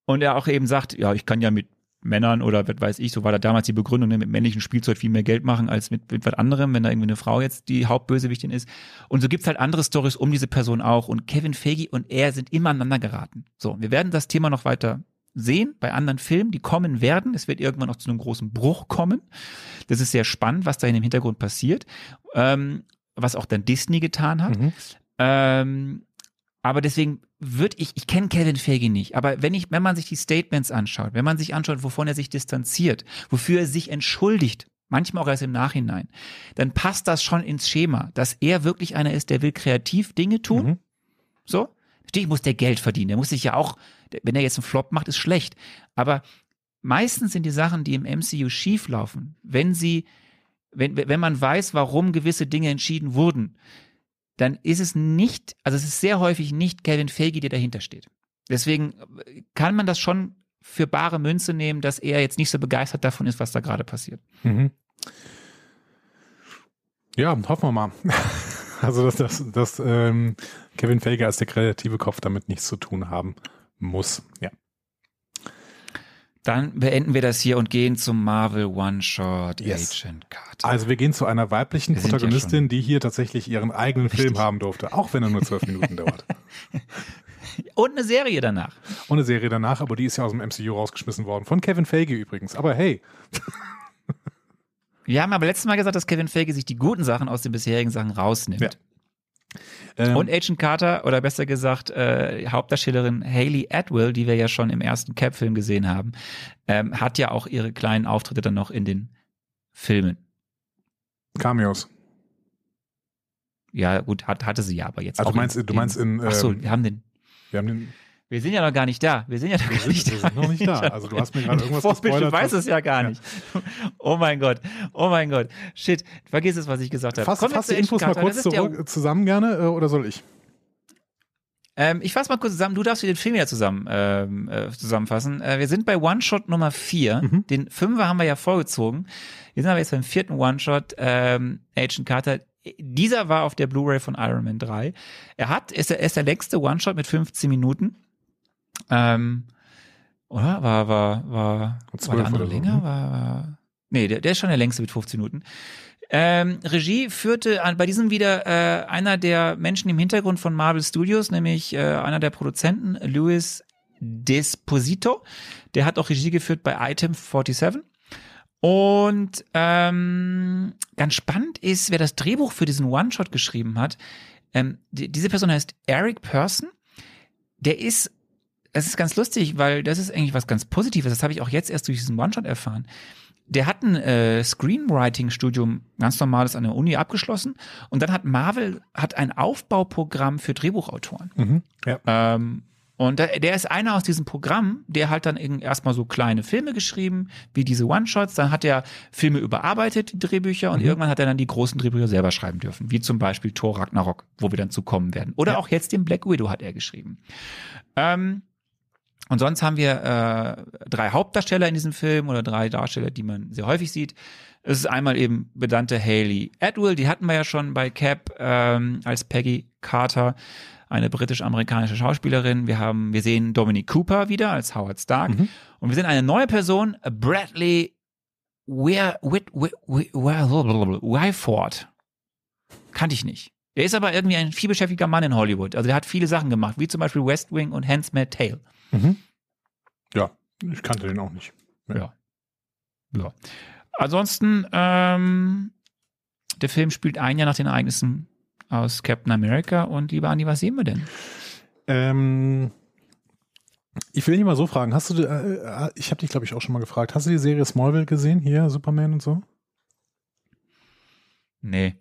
A: und er auch eben sagt, ja, ich kann ja mit Männern oder was weiß ich, so war da damals die Begründung, ne, mit männlichem Spielzeug viel mehr Geld machen als mit, mit was anderem, wenn da irgendwie eine Frau jetzt die Hauptbösewichtin ist. Und so gibt's halt andere Stories um diese Person auch. Und Kevin Feige und er sind immer aneinander geraten. So, wir werden das Thema noch weiter sehen bei anderen Filmen, die kommen werden. Es wird irgendwann noch zu einem großen Bruch kommen. Das ist sehr spannend, was da in dem Hintergrund passiert, ähm, was auch dann Disney getan hat. Mhm. Ähm, aber deswegen würde ich, ich kenne Kevin Feige nicht, aber wenn ich, wenn man sich die Statements anschaut, wenn man sich anschaut, wovon er sich distanziert, wofür er sich entschuldigt, manchmal auch erst im Nachhinein, dann passt das schon ins Schema, dass er wirklich einer ist, der will kreativ Dinge tun. Mhm. So. Natürlich muss der Geld verdienen, der muss sich ja auch wenn er jetzt einen Flop macht, ist schlecht. Aber meistens sind die Sachen, die im MCU schieflaufen, wenn sie, wenn, wenn man weiß, warum gewisse Dinge entschieden wurden, dann ist es nicht, also es ist sehr häufig nicht Kevin Feige, der dahinter steht. Deswegen kann man das schon für bare Münze nehmen, dass er jetzt nicht so begeistert davon ist, was da gerade passiert. Mhm.
B: Ja, hoffen wir mal. Also, dass, dass, dass ähm, Kevin Feige als der kreative Kopf damit nichts zu tun haben muss. Ja.
A: Dann beenden wir das hier und gehen zum Marvel One-Shot
B: Yes.
A: Agent Carter.
B: Also wir gehen zu einer weiblichen
A: Wir sind ja
B: Protagonistin, die hier tatsächlich ihren eigenen Film haben durfte, auch wenn er nur zwölf Minuten dauert.
A: Und eine Serie danach.
B: Und eine Serie danach, aber die ist ja aus dem MCU rausgeschmissen worden. Von Kevin Feige übrigens. Aber hey,
A: Wir haben aber letztes Mal gesagt, dass Kevin Feige sich die guten Sachen aus den bisherigen Sachen rausnimmt.
B: Ja. Ähm,
A: Und Agent Carter, oder besser gesagt, äh, Hauptdarstellerin Hayley Atwell, die wir ja schon im ersten Cap-Film gesehen haben, ähm, hat ja auch ihre kleinen Auftritte dann noch in den Filmen.
B: Cameos.
A: Ja, gut, hat, hatte sie ja, aber jetzt
B: Also
A: auch
B: du meinst,
A: in,
B: du meinst in,
A: Ach so,
B: ähm,
A: wir haben den.
B: wir haben den,
A: Wir sind ja noch gar nicht da. Wir sind ja noch
B: wir
A: gar nicht
B: sind, wir
A: da.
B: sind noch nicht da. Also du hast mir gerade irgendwas gespoilert.
A: weißt es ja gar
B: Ja.
A: nicht. Oh mein Gott, oh mein Gott. Shit, vergiss es, was ich gesagt habe.
B: Fass,
A: Kommen wir
B: fass die Infos mal kurz zurück, zusammen gerne, äh, oder soll ich?
A: Ähm, ich fasse mal kurz zusammen. Du darfst dir den Film ja zusammen ähm, äh, zusammenfassen. Äh, wir sind bei One-Shot Nummer 4.
B: Mhm.
A: Den Fünfer haben wir ja vorgezogen. Wir sind aber jetzt beim vierten One-Shot, ähm, Agent Carter. Dieser war auf der Blu-ray von Iron Man 3. Er hat, ist der, ist der längste One-Shot mit 15 Minuten. Ähm, oder? War, war, war, war der andere
B: so,
A: länger?
B: ne?
A: War, war, nee, der, der ist schon der längste mit 15 Minuten. Ähm, Regie führte an, bei diesem wieder äh, einer der Menschen im Hintergrund von Marvel Studios, nämlich äh, einer der Produzenten, Louis Desposito. Der hat auch Regie geführt bei Item 47. Und ähm, ganz spannend ist, wer das Drehbuch für diesen One-Shot geschrieben hat. Ähm, die, diese Person heißt Eric Person. Der ist, das ist ganz lustig, weil das ist eigentlich was ganz Positives. Das habe ich auch jetzt erst durch diesen One-Shot erfahren. Der hat ein äh, Screenwriting-Studium, ganz normales an der Uni abgeschlossen. Und dann hat Marvel hat ein Aufbauprogramm für Drehbuchautoren.
B: Mhm. Ja.
A: Ähm, und der, der ist einer aus diesem Programm, der hat dann irgend- erstmal so kleine Filme geschrieben, wie diese One-Shots. Dann hat er Filme überarbeitet, die Drehbücher, und irgendwann hat er dann die großen Drehbücher selber schreiben dürfen, wie zum Beispiel Thor Ragnarok, wo wir dann zu kommen werden. Oder
B: Ja.
A: auch jetzt den Black Widow hat er geschrieben. Ähm, und sonst haben wir äh, drei Hauptdarsteller in diesem Film oder drei Darsteller, die man sehr häufig sieht. Es ist einmal eben benannte Hayley Atwell, die hatten wir ja schon bei Cap ähm, als Peggy Carter, eine britisch-amerikanische Schauspielerin. Wir haben, wir sehen Dominic Cooper wieder als Howard Stark
B: Mhm.
A: und wir sehen eine neue Person, Bradley Wyford. Kannte ich nicht. Er ist aber irgendwie ein vielbeschäftigter Mann in Hollywood. Also der hat viele Sachen gemacht, wie zum Beispiel West Wing und Handmaid's Tale.
B: Mhm. Ja, ich kannte den auch nicht.
A: Ja. Ja. Ansonsten, ähm, der Film spielt ein Jahr nach den Ereignissen aus Captain America und lieber Andi, was sehen wir denn?
B: Ähm, ich will dich mal so fragen, hast du, äh, äh, ich habe dich glaube ich auch schon mal gefragt, hast du die Serie Smallville gesehen, hier, Superman und so?
A: Nee.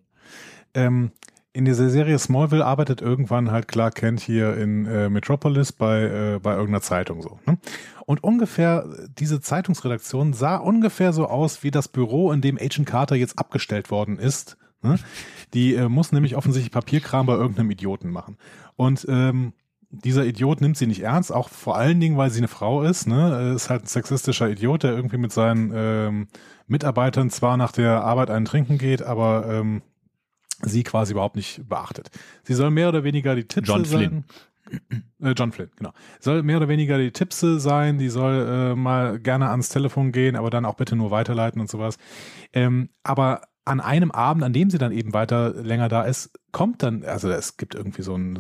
B: Ähm, in dieser Serie Smallville arbeitet irgendwann halt Clark Kent hier in äh, Metropolis bei, äh, bei irgendeiner Zeitung so. Ne? Und ungefähr, diese Zeitungsredaktion sah ungefähr so aus wie das Büro, in dem Agent Carter jetzt abgestellt worden ist. Ne? Die äh, muss nämlich offensichtlich Papierkram bei irgendeinem Idioten machen. Und ähm, dieser Idiot nimmt sie nicht ernst, auch vor allen Dingen, weil sie eine Frau ist. Ne? Äh, Ist halt ein sexistischer Idiot, der irgendwie mit seinen ähm, Mitarbeitern zwar nach der Arbeit einen trinken geht, aber ähm, sie quasi überhaupt nicht beachtet. Sie soll mehr oder weniger die Tipps
A: John
B: sein. Äh, John Flynn, genau. Soll mehr oder weniger die Tippse sein, die soll äh, mal gerne ans Telefon gehen, aber dann auch bitte nur weiterleiten und sowas. Ähm, aber an einem Abend, an dem sie dann eben weiter länger da ist, kommt dann, also es gibt irgendwie so ein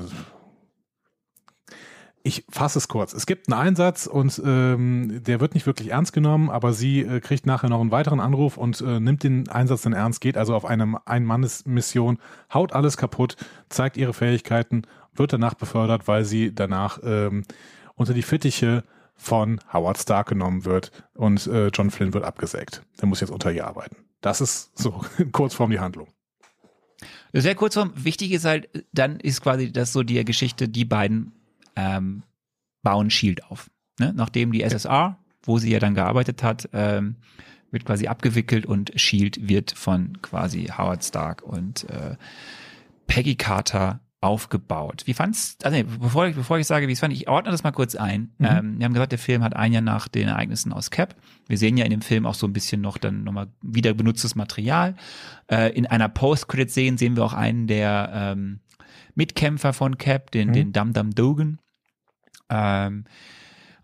B: ich fasse es kurz. Es gibt einen Einsatz und ähm, der wird nicht wirklich ernst genommen, aber sie äh, kriegt nachher noch einen weiteren Anruf und äh, nimmt den Einsatz dann ernst, geht also auf eine Ein-Mannes-Mission, haut alles kaputt, zeigt ihre Fähigkeiten, wird danach befördert, weil sie danach ähm, unter die Fittiche von Howard Stark genommen wird und äh, John Flynn wird abgesägt. Der muss jetzt unter ihr arbeiten. Das ist so Kurzform die Handlung.
A: Sehr kurz, wichtig ist halt, dann ist quasi das so die Geschichte, die beiden ähm, bauen Shield auf. Ne? Nachdem die SSR, wo sie ja dann gearbeitet hat, ähm, wird quasi abgewickelt und Shield wird von quasi Howard Stark und äh, Peggy Carter aufgebaut. Wie fandst, also nee, bevor ich, bevor ich sage, wie es fand, ich ordne das mal kurz ein.
B: Mhm.
A: Ähm, wir haben gesagt, der Film hat ein Jahr nach den Ereignissen aus Cap. Wir sehen ja in dem Film auch so ein bisschen noch dann nochmal wieder benutztes Material. Äh, in einer Post-Credit-Szene sehen wir auch einen der ähm, Mitkämpfer von Cap, den,
B: Mhm.
A: den Dum Dum Dogan. Ähm,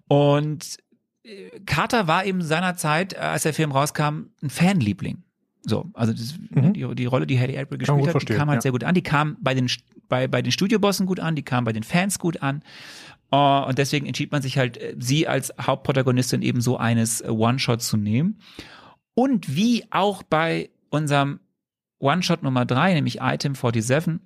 A: und äh, Carter war eben seinerzeit, äh, als der Film rauskam, ein Fanliebling. So, also das,
B: Mhm.
A: die, die Rolle, die Haley Atwell gespielt hat, die kam halt
B: ja.
A: sehr gut an. Die kam bei den bei, bei den Studiobossen gut an, die kam bei den Fans gut an. Uh, und deswegen entschied man sich halt, sie als Hauptprotagonistin eben so eines One-Shot zu nehmen. Und wie auch bei unserem One-Shot Nummer drei, nämlich Item 47,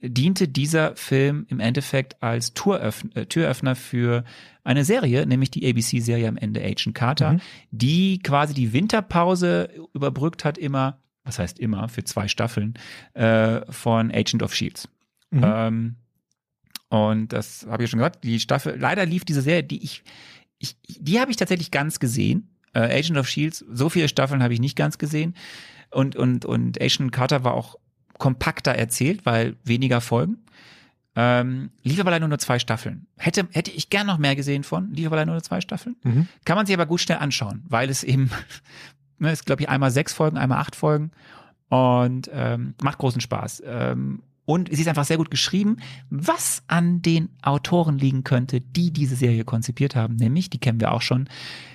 A: diente dieser Film im Endeffekt als Türöffner, äh, Türöffner für eine Serie, nämlich die ABC-Serie am Ende Agent Carter,
B: Mhm.
A: die quasi die Winterpause überbrückt hat immer, was heißt immer, für zwei Staffeln, äh, von Agent of Shields.
B: Mhm.
A: Ähm, und das habe ich ja schon gesagt, die Staffel, leider lief diese Serie, die ich, ich die habe ich tatsächlich ganz gesehen. Äh, Agent of Shields, so viele Staffeln habe ich nicht ganz gesehen. Und, und, und Agent Carter war auch kompakter erzählt, weil weniger Folgen. Ähm, lief aber leider nur zwei Staffeln. Hätte, hätte ich gern noch mehr gesehen von, lief aber leider nur zwei Staffeln.
B: Mhm.
A: Kann man sich aber gut schnell anschauen, weil es eben, ne, ist glaube ich einmal sechs Folgen, einmal acht Folgen und ähm, macht großen Spaß. Ähm, und sie ist einfach sehr gut geschrieben, was an den Autoren liegen könnte, die diese Serie konzipiert haben. Nämlich, die kennen wir auch schon,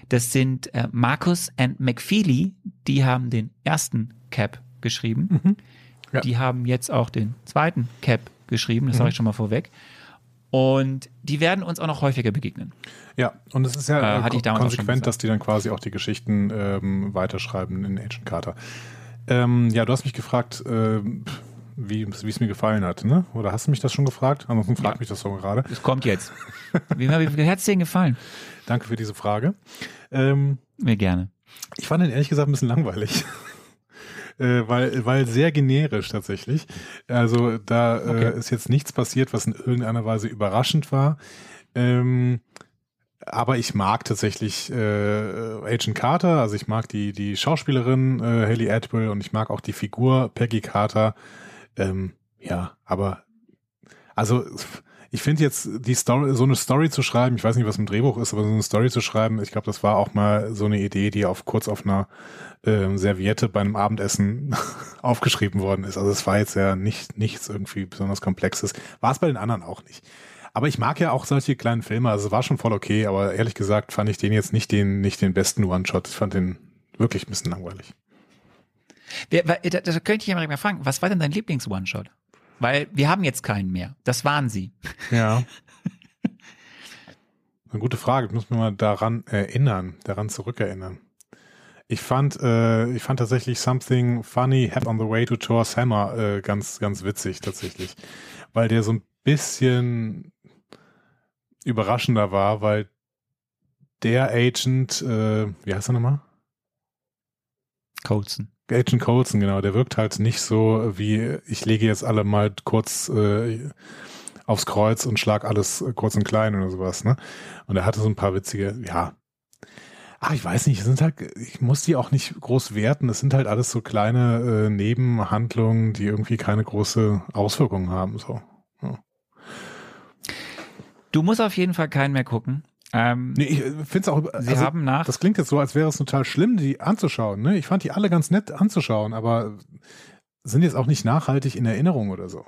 A: das sind äh, Marcus and McFeely, die haben den ersten Cap geschrieben.
B: Mhm. Ja.
A: Die haben jetzt auch den zweiten Cap geschrieben, das sage ich schon mal vorweg. Und die werden uns auch noch häufiger begegnen.
B: Ja, und es ist ja
A: Äh,
B: äh, konsequent, dass die dann quasi auch die Geschichten ähm, weiterschreiben in Agent Carter. Ähm, ja, du hast mich gefragt, ähm, wie es mir gefallen hat, ne? Oder hast du mich das schon gefragt? Ansonsten frag
A: Ja.
B: mich das so gerade.
A: Es kommt jetzt. Wie, wie hat es dir gefallen?
B: Danke für diese Frage. Ähm,
A: Mir gerne.
B: ich fand den ehrlich gesagt ein bisschen langweilig. Äh, weil, weil sehr generisch tatsächlich. Also da
A: Okay.
B: äh, ist jetzt nichts passiert, was in irgendeiner Weise überraschend war. Ähm, aber ich mag tatsächlich äh, Agent Carter, also ich mag die, die Schauspielerin äh, Haley Atwell und ich mag auch die Figur Peggy Carter. Ähm, ja, aber also ich finde jetzt die Story, so eine Story zu schreiben, ich weiß nicht, was im Drehbuch ist, aber so eine Story zu schreiben, ich glaube, das war auch mal so eine Idee, die auf kurz auf einer ähm, Serviette bei einem Abendessen aufgeschrieben worden ist. Also es war jetzt ja nicht nichts irgendwie besonders Komplexes. War es bei den anderen auch nicht. Aber ich mag ja auch solche kleinen Filme, also es war schon voll okay, aber ehrlich gesagt fand ich den jetzt nicht den, nicht den besten One-Shot. Ich fand den wirklich ein bisschen langweilig.
A: Wer, da, da könnte ich ja mal fragen, was war denn dein Lieblings-One-Shot? Weil wir haben jetzt keinen mehr. Das waren sie.
B: Ja. Eine gute Frage. Ich muss mich mal daran erinnern, daran zurückerinnern. Ich fand, äh, ich fand tatsächlich Something Funny Happened on the Way to Thor's Hammer äh, ganz, ganz witzig tatsächlich, weil der so ein bisschen überraschender war, weil der Agent, äh, wie heißt er nochmal?
A: Colson.
B: Agent Coulson, genau, der wirkt halt nicht so wie, ich lege jetzt alle mal kurz äh, aufs Kreuz und schlag alles äh, kurz und klein oder sowas, ne? Und er hatte so ein paar witzige, ja. Ach, ich weiß nicht, es sind halt, ich muss die auch nicht groß werten, es sind halt alles so kleine äh, Nebenhandlungen, die irgendwie keine große Auswirkungen haben, so.
A: Du musst auf jeden Fall keinen mehr gucken. Ähm,
B: Nee, ich finde es auch,
A: sie
B: also,
A: haben nach.
B: das klingt jetzt so, als wäre es total schlimm, die anzuschauen, ne? Ich fand die alle ganz nett anzuschauen, aber sind jetzt auch nicht nachhaltig in Erinnerung oder so.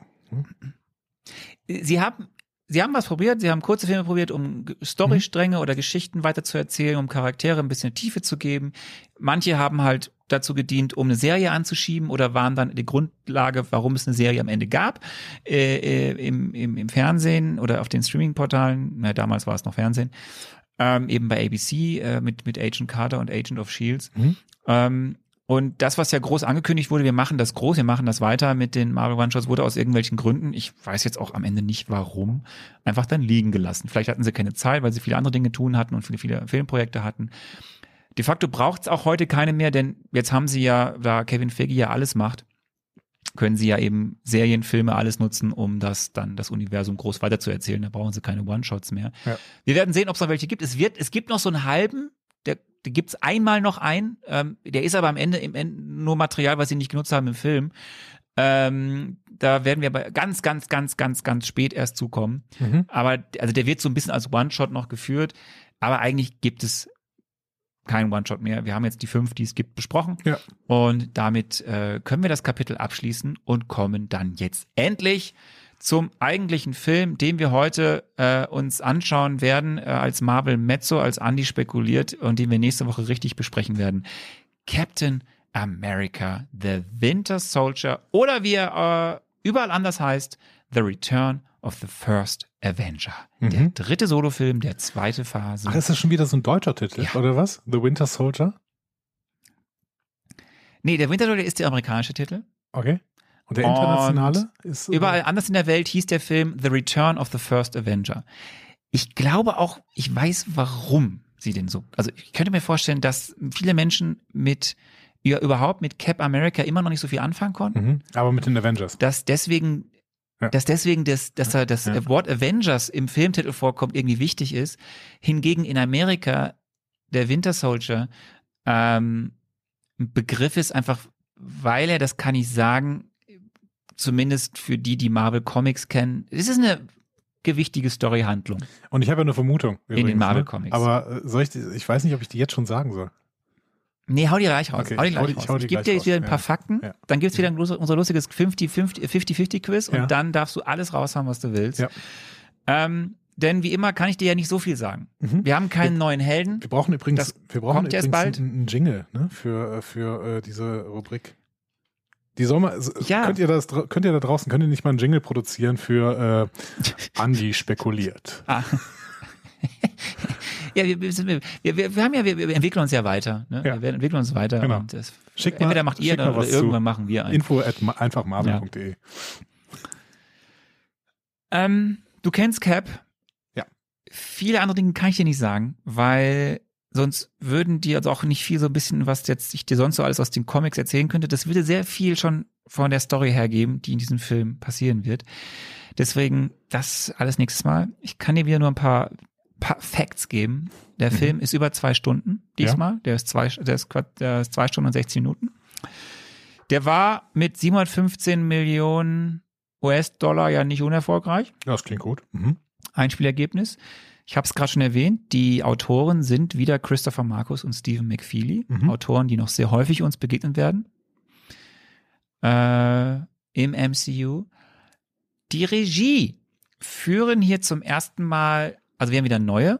A: sie haben Sie haben was probiert, sie haben kurze Filme probiert, um Storystränge oder Geschichten weiter zu erzählen, um Charaktere ein bisschen Tiefe zu geben. Manche haben halt dazu gedient, um eine Serie anzuschieben oder waren dann die Grundlage, warum es eine Serie am Ende gab, äh, äh, im, im, im Fernsehen oder auf den Streaming-Portalen, na, damals war es noch Fernsehen, ähm, eben bei ABC äh, mit, mit Agent Carter und Agent of Shields.
B: Mhm.
A: Ähm, und das, was ja groß angekündigt wurde, wir machen das groß, wir machen das weiter mit den Marvel One-Shots, wurde aus irgendwelchen Gründen, ich weiß jetzt auch am Ende nicht warum, einfach dann liegen gelassen. Vielleicht hatten sie keine Zeit, weil sie viele andere Dinge tun hatten und viele, viele Filmprojekte hatten. De facto braucht es auch heute keine mehr, denn jetzt haben sie ja, da Kevin Feige ja alles macht, können sie ja eben Serien, Filme, alles nutzen, um das dann das Universum groß weiterzuerzählen. Da brauchen sie keine One-Shots mehr.
B: Ja.
A: Wir werden sehen, ob es noch welche gibt. Es wird, es gibt noch so einen halben, der, der gibt's einmal noch einen. Ähm, der ist aber am Ende im Ende nur Material, was sie nicht genutzt haben im Film. Ähm, da werden wir aber ganz, ganz, ganz, ganz, ganz spät erst zukommen.
B: Mhm.
A: Aber also der wird so ein bisschen als One-Shot noch geführt. Aber eigentlich gibt es keinen One-Shot mehr. Wir haben jetzt die fünf, die es gibt, besprochen.
B: Ja.
A: Und damit äh, können wir das Kapitel abschließen und kommen dann jetzt endlich zum eigentlichen Film, den wir heute äh, uns anschauen werden, äh, als Marvel Mezzo, als Andy spekuliert und den wir nächste Woche richtig besprechen werden. Captain America, The Winter Soldier oder wie er äh, überall anders heißt, The Return of the First Avenger. Der
B: Mhm.
A: dritte Solofilm, der zweite Phase.
B: Ach, ist das schon wieder so ein deutscher Titel,
A: Ja.
B: oder was? The Winter Soldier?
A: nee, der Winter Soldier ist der amerikanische Titel.
B: Okay. Und der
A: Und
B: internationale ist. äh,
A: Überall anders in der Welt hieß der Film The Return of the First Avenger. Ich glaube auch, ich weiß, warum sie den so. Also ich könnte mir vorstellen, dass viele Menschen mit ja, überhaupt mit Cap America immer noch nicht so viel anfangen konnten.
B: Mhm. Aber mit den Avengers.
A: Dass deswegen,
B: Ja.
A: dass deswegen das, dass er das
B: Ja.
A: Wort Avengers im Filmtitel vorkommt, irgendwie wichtig ist. Hingegen in Amerika der Winter Soldier ähm, ein Begriff ist einfach, weil er, das kann ich sagen, zumindest für die, die Marvel Comics kennen, es ist eine gewichtige Storyhandlung.
B: Und ich habe ja eine Vermutung.
A: den
B: übrigens,
A: Marvel
B: ne?
A: Comics.
B: Aber äh, soll ich, die, ich weiß nicht, ob ich die jetzt schon sagen soll.
A: Nee, hau die gleich raus.
B: Okay,
A: hau die
B: ich hau die-
A: raus.
B: hau
A: Ich, gebe dir jetzt wieder ein paar
B: ja.
A: Fakten,
B: Ja.
A: dann gibt's wieder ein, unser lustiges 50-50-Quiz und
B: Ja.
A: dann darfst du alles raushauen, was du willst. Ähm, denn wie immer kann ich dir ja nicht so viel sagen.
B: Mhm.
A: Wir haben keinen neuen Helden.
B: Wir brauchen übrigens,
A: Das
B: wir brauchen übrigens
A: bald.
B: einen, Jingle ne, für, äh, für äh, diese Rubrik. Die soll mal, s-
A: Ja.
B: könnt, ihr das, könnt ihr da draußen, könnt ihr nicht mal einen Jingle produzieren für äh, Andi spekuliert?
A: Ah. ja, wir, wir, wir, wir, haben ja, wir, wir entwickeln uns ja weiter. Ne?
B: Ja.
A: Wir entwickeln uns weiter.
B: Genau.
A: Und das,
B: Schick mal-
A: entweder macht ihr dann oder irgendwann
B: zu.
A: machen wir einen.
B: Info at ma- einfachmarvel.de.
A: Ähm, du kennst Cap.
B: Ja.
A: Viele andere Dinge kann ich dir nicht sagen, weil sonst würden die also auch nicht viel so ein bisschen, was jetzt ich dir sonst so alles aus den Comics erzählen könnte. Das würde sehr viel schon von der Story hergeben, die in diesem Film passieren wird. Deswegen das alles nächstes Mal. Ich kann dir wieder nur ein paar Facts geben. Der
B: Mhm.
A: Film ist über zwei Stunden diesmal. Der ist zwei, der ist, der ist zwei Stunden und 16 Minuten. Der war mit 715 Millionen US-Dollar ja nicht unerfolgreich.
B: Ja, das klingt gut. Mhm.
A: Einspielergebnis. Ich habe es gerade schon erwähnt, die Autoren sind wieder Christopher Marcus und Stephen McFeely,
B: Mhm.
A: Autoren, die noch sehr häufig uns begegnen werden äh, im MCU. Die Regie führen hier zum ersten Mal, also wir haben wieder neue,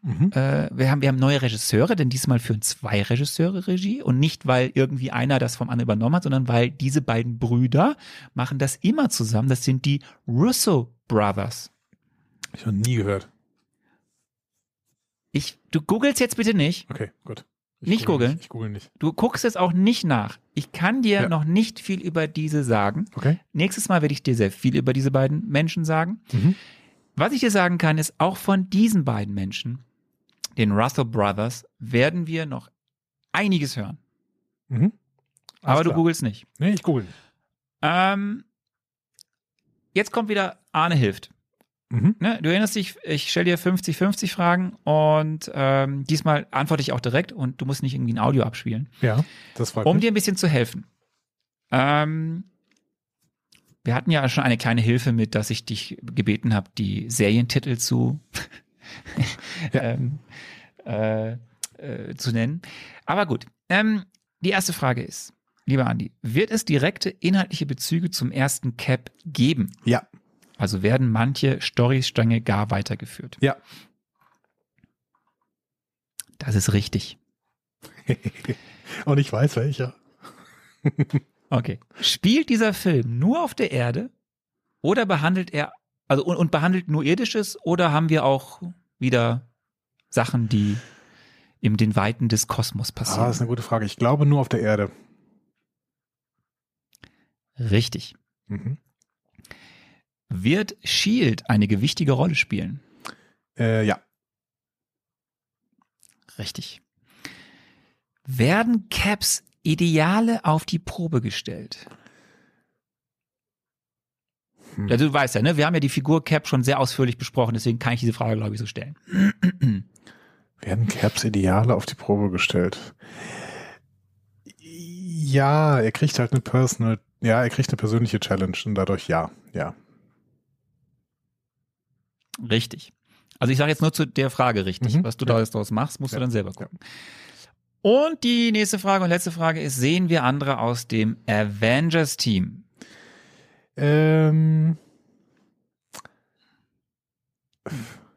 B: Mhm.
A: äh, wir, haben, wir haben neue Regisseure, denn diesmal führen zwei Regisseure Regie und nicht, weil irgendwie einer das vom anderen übernommen hat, sondern weil diese beiden Brüder machen das immer zusammen. Das sind die Russo Brothers.
B: Ich habe nie gehört.
A: Ich, du googelst jetzt bitte nicht.
B: Okay, gut. Ich
A: Nicht
B: google
A: googeln?
B: Nicht, ich google nicht.
A: Du guckst es auch nicht nach. Ich kann dir
B: Ja.
A: noch nicht viel über diese sagen.
B: Okay.
A: Nächstes Mal werde ich dir sehr viel über diese beiden Menschen sagen.
B: Mhm.
A: Was ich dir sagen kann, ist, auch von diesen beiden Menschen, den Russell Brothers, werden wir noch einiges hören.
B: Mhm.
A: Aber du googelst nicht.
B: Nee, ich google.
A: Ähm, jetzt kommt wieder Arne hilft.
B: Mhm.
A: Ne? Du erinnerst dich, ich stelle dir 50-50 Fragen und ähm, diesmal antworte ich auch direkt und du musst nicht irgendwie ein Audio abspielen.
B: Ja, das war
A: um
B: gut.
A: dir ein bisschen zu helfen. Ähm, wir hatten ja schon eine kleine Hilfe mit, dass ich dich gebeten habe, die Serientitel zu,
B: Ja.
A: ähm, äh, äh, zu nennen. Aber gut, ähm, die erste Frage ist, lieber Andi, wird es direkte inhaltliche Bezüge zum ersten Cap geben?
B: Ja,
A: Also werden manche Storystränge gar weitergeführt?
B: ja.
A: Das ist richtig.
B: Und ich weiß welcher.
A: Okay. Spielt dieser Film nur auf der Erde oder behandelt er, also und, und behandelt nur irdisches oder haben wir auch wieder Sachen, die in den Weiten des Kosmos
B: Ah, das
A: passieren?
B: ist eine gute Frage. Ich glaube nur auf der Erde.
A: Richtig.
B: Mhm.
A: Wird Shield eine gewichtige Rolle spielen?
B: Äh, ja.
A: Richtig. Werden Caps Ideale auf die Probe gestellt?
B: Hm.
A: Ja, du weißt ja, ne? Wir haben ja die Figur Cap schon sehr ausführlich besprochen, deswegen kann ich diese Frage, glaube ich, so stellen.
B: Werden Caps Ideale auf die Probe gestellt? Ja, er kriegt halt eine Personal Ja, er kriegt eine persönliche Challenge und dadurch ja, ja.
A: Richtig. Also ich sage jetzt nur zu der Frage richtig.
B: Mhm,
A: Was du
B: ja.
A: da jetzt draus machst, musst
B: Ja,
A: du dann selber gucken. Und die nächste Frage und letzte Frage ist, sehen wir andere aus dem Avengers-Team?
B: Ähm,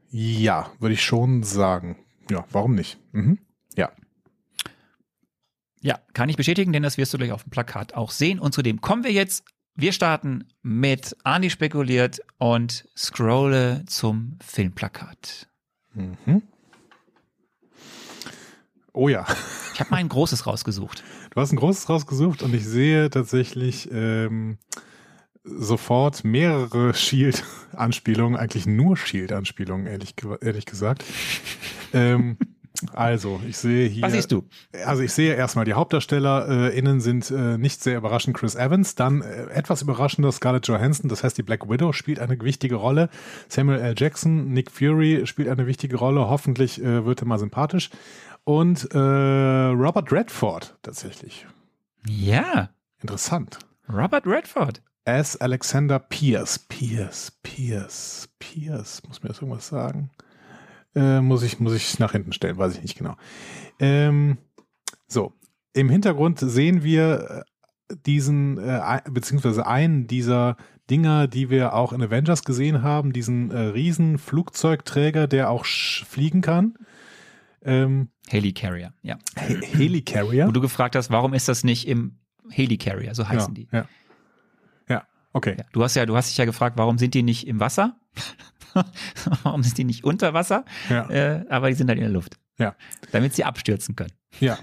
B: ja, würde ich schon sagen. Ja, warum nicht? Mhm. Ja.
A: Ja, kann ich bestätigen, denn das wirst du gleich auf dem Plakat auch sehen. Und zudem kommen wir jetzt. Wir starten mit Andi spekuliert und scrolle zum Filmplakat.
B: Mhm. Oh ja.
A: Ich habe mal ein großes rausgesucht.
B: Du hast ein großes rausgesucht und ich sehe tatsächlich ähm, sofort mehrere Shield-Anspielungen, eigentlich nur Shield-Anspielungen, ehrlich, ehrlich gesagt. ähm, also, ich sehe hier.
A: Was siehst du?
B: Also ich sehe erstmal, die Hauptdarsteller äh, innen sind äh, nicht sehr überraschend Chris Evans, dann äh, etwas überraschender Scarlett Johansson, das heißt die Black Widow spielt eine wichtige Rolle, Samuel L. Jackson, Nick Fury spielt eine wichtige Rolle, hoffentlich äh, wird er mal sympathisch und äh, Robert Redford tatsächlich.
A: Ja,
B: Interessant.
A: Robert Redford.
B: As Alexander Pierce. Pierce, Pierce, Pierce. Muss mir das irgendwas sagen? Äh, muss ich, muss ich nach hinten stellen, weiß ich nicht genau. Ähm, so. Im Hintergrund sehen wir äh, diesen, äh, beziehungsweise einen dieser Dinger, die wir auch in Avengers gesehen haben, diesen äh, riesen Flugzeugträger, der auch fliegen kann. Ähm,
A: Helicarrier, ja.
B: He- Helicarrier.
A: Wo du gefragt hast, warum ist das nicht im Helicarrier, so heißen die.
B: ja, ja. Ja, okay.
A: Ja, du hast ja, du hast dich ja gefragt, warum sind die nicht im Wasser? warum sind die nicht unter Wasser?
B: Ja.
A: Äh, aber die sind halt in der Luft.
B: Ja.
A: Damit sie abstürzen können.
B: Ja,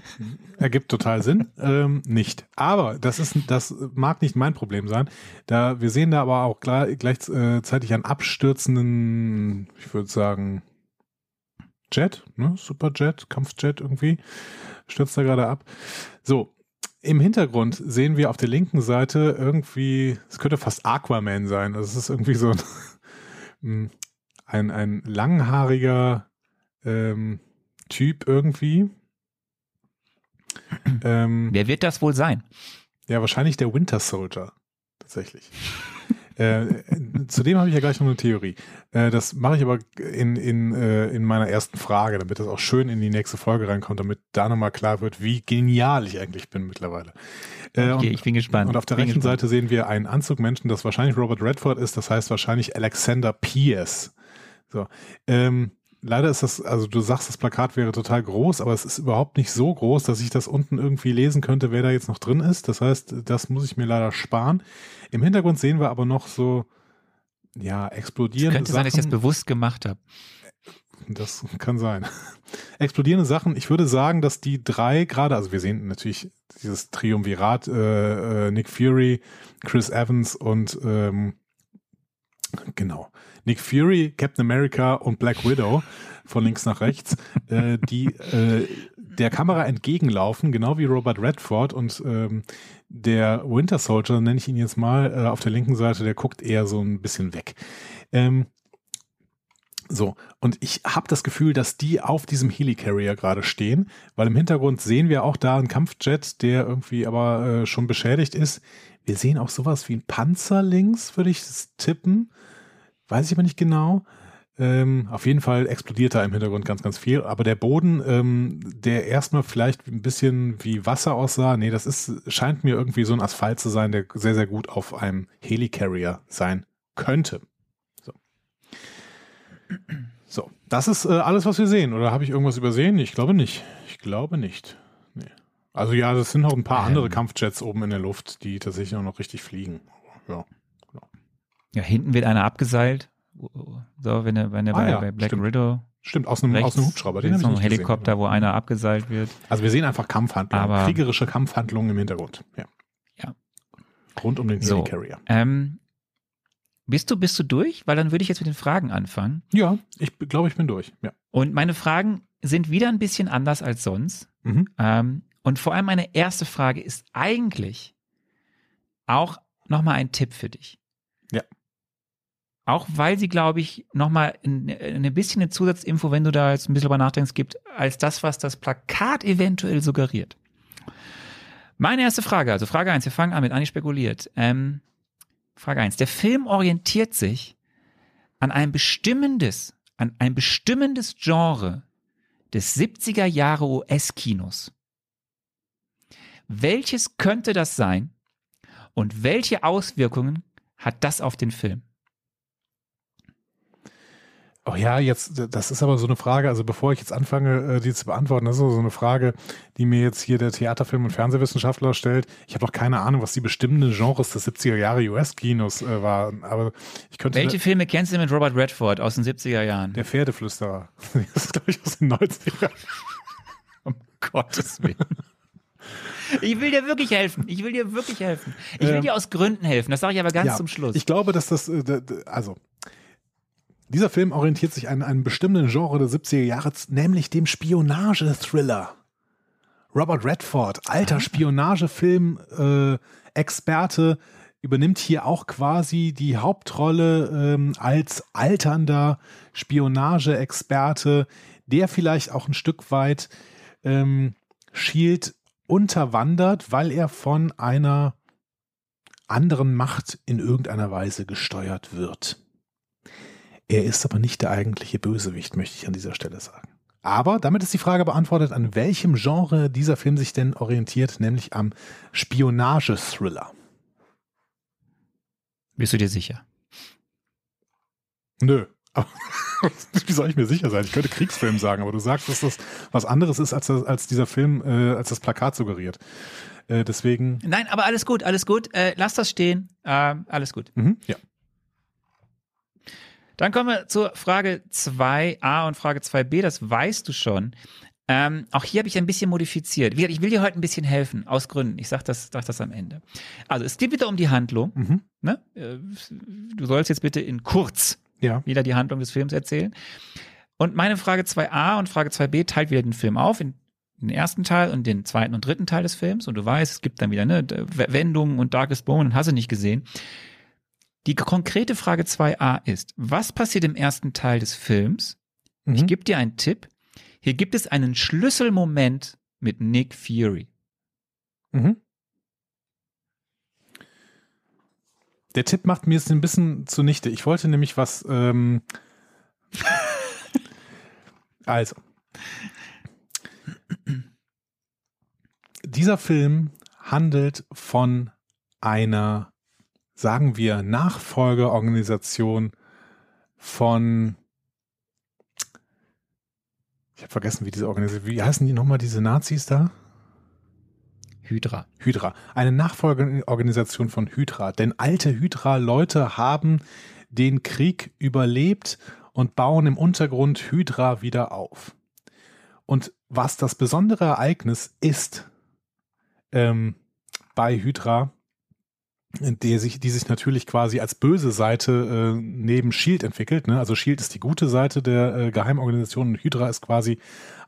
B: ergibt total Sinn. Ähm, nicht. Aber das ist, das mag nicht mein Problem sein. Da wir sehen da aber auch gleich, gleichzeitig einen abstürzenden, ich würde sagen, Jet, ne? Superjet, Kampfjet irgendwie, stürzt da gerade ab. So. Im Hintergrund sehen wir auf der linken Seite irgendwie, es könnte fast Aquaman sein. Also es ist irgendwie so ein, ein, ein langhaariger ähm, Typ irgendwie. Ähm,
A: Wer wird das wohl sein?
B: ja, wahrscheinlich der Winter Soldier. Tatsächlich. äh, zudem habe ich ja gleich noch eine Theorie. Äh, das mache ich aber in, in, äh, in meiner ersten Frage, damit das auch schön in die nächste Folge reinkommt, damit da nochmal klar wird, wie genial ich eigentlich bin mittlerweile. Äh,
A: Okay,
B: und-
A: ich bin gespannt.
B: und auf der rechten
A: gespannt.
B: Seite sehen wir einen Anzugmenschen, das wahrscheinlich Robert Redford ist, das heißt wahrscheinlich Alexander Pierce. So. Ähm, leider ist das, also du sagst, das Plakat wäre total groß, aber es ist überhaupt nicht so groß, dass ich das unten irgendwie lesen könnte, wer da jetzt noch drin ist. Das heißt, das muss ich mir leider sparen. Im Hintergrund sehen wir aber noch so, ja, explodierende
A: könnte sein, dass ich das
B: Sachen.
A: bewusst gemacht habe.
B: Das kann sein. Explodierende Sachen. Ich würde sagen, dass die drei gerade, also wir sehen natürlich dieses Triumvirat, äh, äh, Nick Fury, Chris Evans und ähm, genau. Nick Fury, Captain America und Black Widow von links nach rechts, äh, die äh, der Kamera entgegenlaufen, genau wie Robert Redford und ähm, der Winter Soldier, nenne ich ihn jetzt mal, äh, auf der linken Seite, der guckt eher so ein bisschen weg. Ähm, so, und ich habe das Gefühl, dass die auf diesem Helicarrier gerade stehen, weil im Hintergrund sehen wir auch da einen Kampfjet, der irgendwie aber äh, schon beschädigt ist. Wir sehen auch sowas wie ein Panzer links, würde ich tippen. Weiß ich aber nicht genau. Ähm, auf jeden Fall explodiert da im Hintergrund ganz, ganz viel. Aber der Boden, ähm, der erstmal vielleicht ein bisschen wie Wasser aussah, nee, das ist, scheint mir irgendwie so ein Asphalt zu sein, der sehr, sehr gut auf einem Helicarrier sein könnte. So. So, das ist äh, alles, was wir sehen. Oder habe ich irgendwas übersehen? Ich glaube nicht. Ich glaube nicht. Nee. Also ja, das sind noch ein paar
A: Ähm.
B: andere Kampfjets oben in der Luft, die tatsächlich auch noch richtig fliegen. Ja.
A: Ja, hinten wird einer abgeseilt. So, wenn er, wenn er
B: Ah
A: bei,
B: ja,
A: bei Black
B: stimmt.
A: Widow
B: Stimmt, aus einem,
A: rechts
B: aus einem Hubschrauber. Den habe ich
A: noch Helikopter,
B: gesehen.
A: wo einer abgeseilt wird.
B: Also wir sehen einfach Kampfhandlungen,
A: Aber-
B: kriegerische Kampfhandlungen im Hintergrund. Ja.
A: Ja.
B: Rund um den
A: So.
B: Helicarrier.
A: Ähm, bist du, bist du durch? Weil dann würde ich jetzt mit den Fragen anfangen.
B: Ja, ich glaube, ich bin durch. Ja.
A: Und meine Fragen sind wieder ein bisschen anders als sonst.
B: Mhm.
A: Ähm, und vor allem meine erste Frage ist eigentlich auch nochmal ein Tipp für dich.
B: Ja.
A: Auch weil sie, glaube ich, nochmal ein, bisschen eine Zusatzinfo, wenn du da jetzt ein bisschen drüber nachdenkst, gibt, als das, was das Plakat eventuell suggeriert. Meine erste Frage, also Frage 1, wir fangen an mit Anni spekuliert. Ähm, Frage 1. Der Film orientiert sich an ein bestimmendes, an ein bestimmendes Genre des 70er Jahre US-Kinos. Welches könnte das sein und welche Auswirkungen hat das auf den Film?
B: Oh ja, jetzt, das ist aber so eine Frage, also bevor ich jetzt anfange, äh, die zu beantworten, das ist so eine Frage, die mir jetzt hier der Theaterfilm- und Fernsehwissenschaftler stellt. Ich habe doch keine Ahnung, was die bestimmenden Genres des 70er Jahre US-Kinos äh, waren, aber ich könnte...
A: Welche Filme kennst du mit Robert Redford aus den 70er Jahren?
B: Der Pferdeflüsterer. Das ist, glaube ich, aus den 90er.
A: um Gottes Willen. Ich will dir wirklich helfen. Ich will dir wirklich helfen. Ich will
B: Ähm,
A: dir aus Gründen helfen. Das sage ich aber ganz
B: Ja,
A: zum Schluss.
B: Ich glaube, dass das, äh, also, dieser Film orientiert sich an einem bestimmten Genre der 70er Jahre, nämlich dem Spionage-Thriller. Robert Redford, alter Spionagefilm-Experte, übernimmt hier auch quasi die Hauptrolle ähm, als alternder Spionage-Experte, der vielleicht auch ein Stück weit ähm, Shield unterwandert, weil er von einer anderen Macht in irgendeiner Weise gesteuert wird. Er ist aber nicht der eigentliche Bösewicht, möchte ich an dieser Stelle sagen. Aber damit ist die Frage beantwortet, an welchem Genre dieser Film sich denn orientiert, nämlich am Spionage-Thriller.
A: Bist du dir sicher?
B: Nö. Wie soll ich mir sicher sein? Ich könnte Kriegsfilm sagen, aber du sagst, dass das was anderes ist, als, das, als dieser Film, äh, als das Plakat suggeriert. Äh, deswegen,
A: Nein, aber alles gut, alles gut. Äh, lass das stehen. Ähm, alles gut.
B: mhm, ja.
A: Dann kommen wir zur Frage 2a und Frage 2b. Das weißt du schon. Ähm, auch hier habe ich ein bisschen modifiziert. Ich will dir heute ein bisschen helfen, aus Gründen. Ich sage das, sag das am Ende. Also es geht wieder um die Handlung.
B: Mhm.
A: Ne? Äh, Du sollst jetzt bitte in kurz
B: Ja.
A: wieder die Handlung des Films erzählen. Und meine Frage 2a und Frage 2b teilt wieder den Film auf in den ersten Teil und den zweiten und dritten Teil des Films. Und du weißt, es gibt dann wieder ne, Wendungen und Darkest Bone und hast du nicht gesehen. Die konkrete Frage 2a ist, was passiert im ersten Teil des Films? Ich
B: Mhm.
A: gebe dir einen Tipp. Hier gibt es einen Schlüsselmoment mit Nick Fury.
B: Mhm. Der Tipp macht mir jetzt ein bisschen zunichte. Ich wollte nämlich was. Ähm also. Dieser Film handelt von einer, sagen wir, Nachfolgeorganisation von. Ich habe vergessen, wie diese Organisation. Wie heißen die nochmal, diese Nazis da?
A: Hydra.
B: Hydra. Eine Nachfolgeorganisation von Hydra. Denn alte Hydra-Leute haben den Krieg überlebt und bauen im Untergrund Hydra wieder auf. Und was das besondere Ereignis ist ähm, bei Hydra, der sich, die sich natürlich quasi als böse Seite äh, neben Shield entwickelt. Ne? Also Shield ist die gute Seite der äh, Geheimorganisation und Hydra ist quasi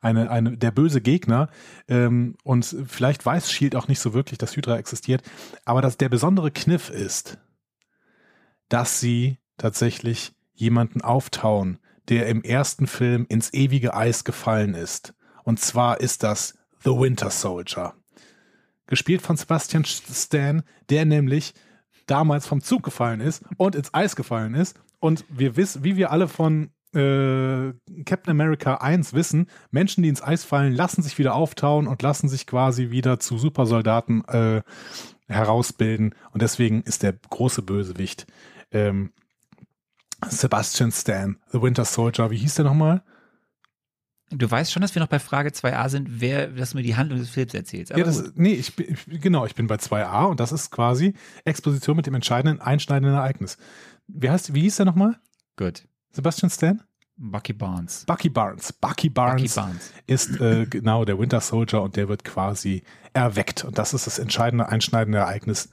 B: eine, eine, der böse Gegner. Ähm, und vielleicht weiß Shield auch nicht so wirklich, dass Hydra existiert. Aber dass der besondere Kniff ist, dass sie tatsächlich jemanden auftauen, der im ersten Film ins ewige Eis gefallen ist. Und zwar ist das The Winter Soldier. Gespielt von Sebastian Stan, der nämlich damals vom Zug gefallen ist und ins Eis gefallen ist. Und wir wissen, wie wir alle von äh, Captain America 1 wissen, Menschen, die ins Eis fallen, lassen sich wieder auftauen und lassen sich quasi wieder zu Supersoldaten äh, herausbilden. Und deswegen ist der große Bösewicht ähm, Sebastian Stan, The Winter Soldier. Wie hieß der nochmal?
A: Du weißt schon, dass wir noch bei Frage 2a sind, wer, dass du mir die Handlung des Films erzählst. Aber
B: Ja, das,
A: gut.
B: nee, ich, bin- ich, genau, ich bin bei 2a und das ist quasi Exposition mit dem entscheidenden, einschneidenden Ereignis. Wie heißt, wie hieß der nochmal?
A: gut.
B: Sebastian Stan?
A: Bucky Barnes.
B: Bucky Barnes. Bucky
A: Bucky
B: Barnes
A: Barnes.
B: ist äh, genau der Winter Soldier und der wird quasi erweckt. Und das ist das entscheidende, einschneidende Ereignis,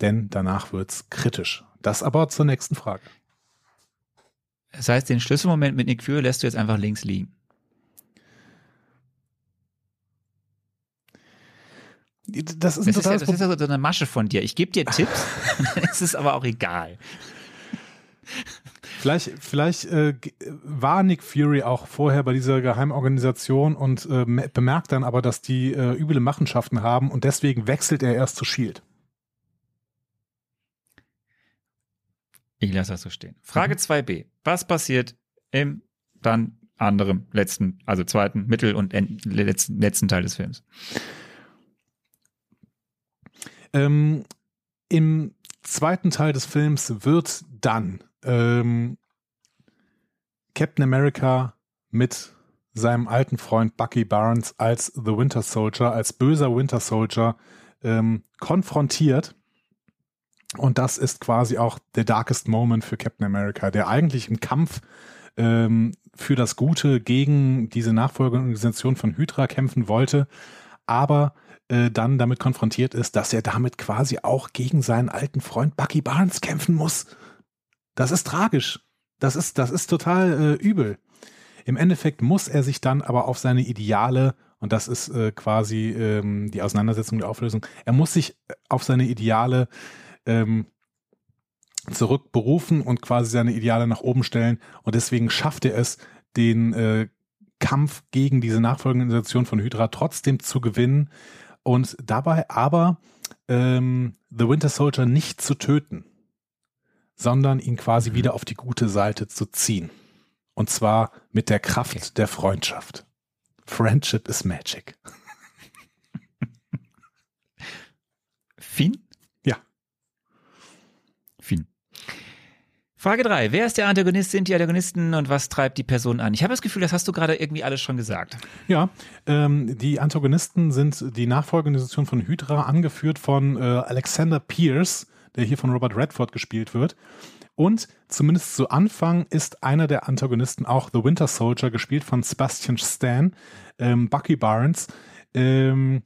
B: denn danach wird's kritisch. Das aber zur nächsten Frage.
A: Das heißt, den Schlüsselmoment mit Nick Fury lässt du jetzt einfach links liegen.
B: Das ist ein
A: Das ist, ja, das ist ja so eine Masche von dir. Ich gebe dir Tipps, dann ist es aber auch egal.
B: Vielleicht, vielleicht äh, war Nick Fury auch vorher bei dieser Geheimorganisation und äh, bemerkt dann aber, dass die äh, üble Machenschaften haben und deswegen wechselt er erst zu Shield.
A: Ich lasse das so stehen. Frage mhm. 2b. Was passiert im dann anderen letzten, also zweiten, Mittel- und letzten, letzten Teil des Films?
B: Ähm, Im zweiten Teil des Films wird dann ähm, Captain America mit seinem alten Freund Bucky Barnes als The Winter Soldier, als böser Winter Soldier ähm, konfrontiert. Und das ist quasi auch der darkest Moment für Captain America, der eigentlich im Kampf ähm, für das Gute gegen diese Nachfolgeorganisation von Hydra kämpfen wollte, aber äh, dann damit konfrontiert ist, dass er damit quasi auch gegen seinen alten Freund Bucky Barnes kämpfen muss. Das ist tragisch. Das ist, das ist total äh, übel. Im Endeffekt muss er sich dann aber auf seine Ideale, und das ist äh, quasi ähm, die Auseinandersetzung der Auflösung, er muss sich äh, auf seine Ideale ähm, zurückberufen und quasi seine Ideale nach oben stellen. Und deswegen schafft er es, den äh, Kampf gegen diese nachfolgende Organisation von Hydra trotzdem zu gewinnen und dabei aber ähm, The Winter Soldier nicht zu töten, sondern ihn quasi mhm. wieder auf die gute Seite zu ziehen. Und zwar mit der Kraft okay. der Freundschaft. Friendship is magic.
A: Finn? Frage 3. Wer ist der Antagonist, sind die Antagonisten und was treibt die Person an? Ich habe das Gefühl, das hast du gerade irgendwie alles schon gesagt.
B: Ja, ähm, die Antagonisten sind die Nachfolgeorganisation von Hydra, angeführt von äh, Alexander Pierce, der hier von Robert Redford gespielt wird. Und zumindest zu Anfang ist einer der Antagonisten auch The Winter Soldier, gespielt von Sebastian Stan, ähm, Bucky Barnes. Ähm,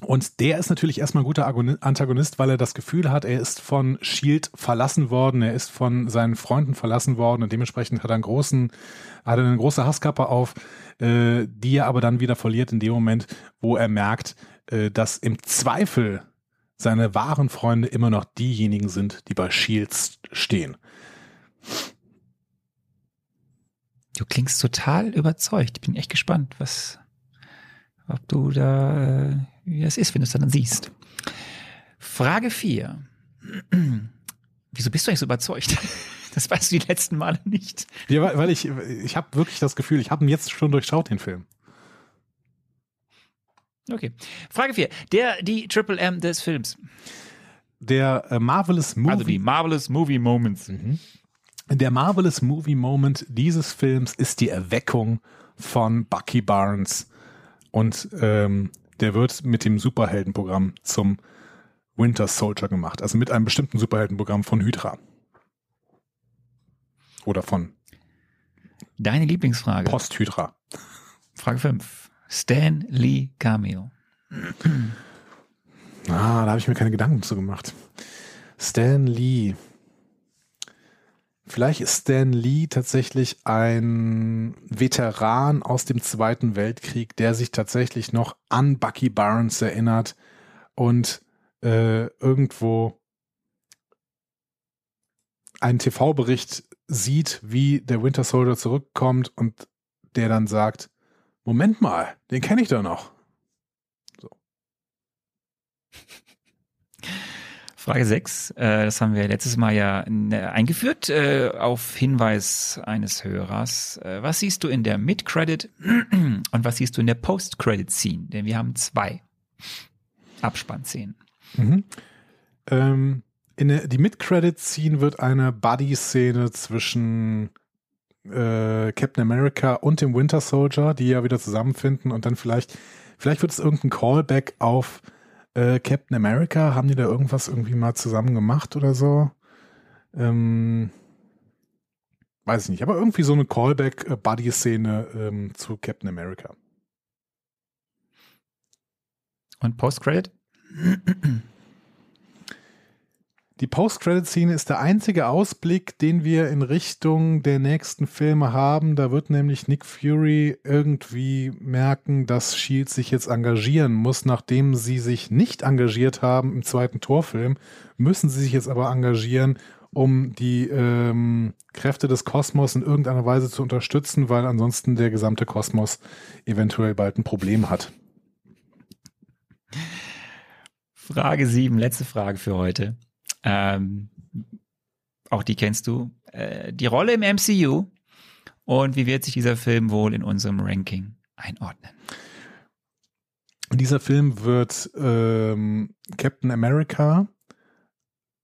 B: und der ist natürlich erstmal ein guter Antagonist, weil er das Gefühl hat, er ist von Shield verlassen worden, er ist von seinen Freunden verlassen worden und dementsprechend hat er einen großen, hat er eine große Hasskappe auf, äh, die er aber dann wieder verliert in dem Moment, wo er merkt, äh, dass im Zweifel seine wahren Freunde immer noch diejenigen sind, die bei Shields stehen.
A: Du klingst total überzeugt. Ich bin echt gespannt, was, ob du da äh, wie es ist, wenn du es dann siehst. Frage 4. Wieso bist du eigentlich so überzeugt? Das weißt du die letzten Male nicht.
B: Ja, weil, weil ich, ich habe wirklich das Gefühl, ich habe ihn jetzt schon durchschaut, den Film.
A: Okay. Frage 4. Der, die Triple M des Films.
B: Der äh, Marvelous
A: Movie. Also die Marvelous Movie Moments.
B: Mhm. Der Marvelous Movie Moment dieses Films ist die Erweckung von Bucky Barnes und ähm, der wird mit dem Superheldenprogramm zum Winter Soldier gemacht. Also mit einem bestimmten Superheldenprogramm von Hydra. Oder von
A: Deine Lieblingsfrage.
B: Post-Hydra.
A: Frage 5. Stan Lee Cameo.
B: Ah, da habe ich mir keine Gedanken zu gemacht. Stan Lee. Vielleicht ist Stan Lee tatsächlich ein Veteran aus dem Zweiten Weltkrieg, der sich tatsächlich noch an Bucky Barnes erinnert und äh, irgendwo einen TV-Bericht sieht, wie der Winter Soldier zurückkommt und der dann sagt, Moment mal, den kenne ich doch noch. So.
A: Frage 6, äh, das haben wir letztes Mal ja ne, eingeführt, äh, auf Hinweis eines Hörers. Äh, was siehst du in der Mid-Credit und was siehst du in der Post-Credit-Scene? Denn wir haben zwei Abspannszenen.
B: Mhm. Ähm, in der, die Mid-Credit-Scene wird eine Buddy-Szene zwischen äh, Captain America und dem Winter Soldier, die ja wieder zusammenfinden und dann vielleicht, vielleicht wird es irgendein Callback auf äh, Captain America, haben die da irgendwas irgendwie mal zusammen gemacht oder so? Ähm, weiß ich nicht, aber irgendwie so eine Callback-Buddy-Szene ähm, zu Captain America.
A: Und Post-Credit?
B: Die Post-Credit-Szene ist der einzige Ausblick, den wir in Richtung der nächsten Filme haben. Da wird nämlich Nick Fury irgendwie merken, dass Shield sich jetzt engagieren muss, nachdem sie sich nicht engagiert haben im zweiten Torfilm, müssen sie sich jetzt aber engagieren, um die ähm, Kräfte des Kosmos in irgendeiner Weise zu unterstützen, weil ansonsten der gesamte Kosmos eventuell bald ein Problem hat.
A: Frage 7, letzte Frage für heute. Ähm, auch die kennst du. Äh, die Rolle im MCU und wie wird sich dieser Film wohl in unserem Ranking einordnen?
B: Dieser Film wird ähm, Captain America,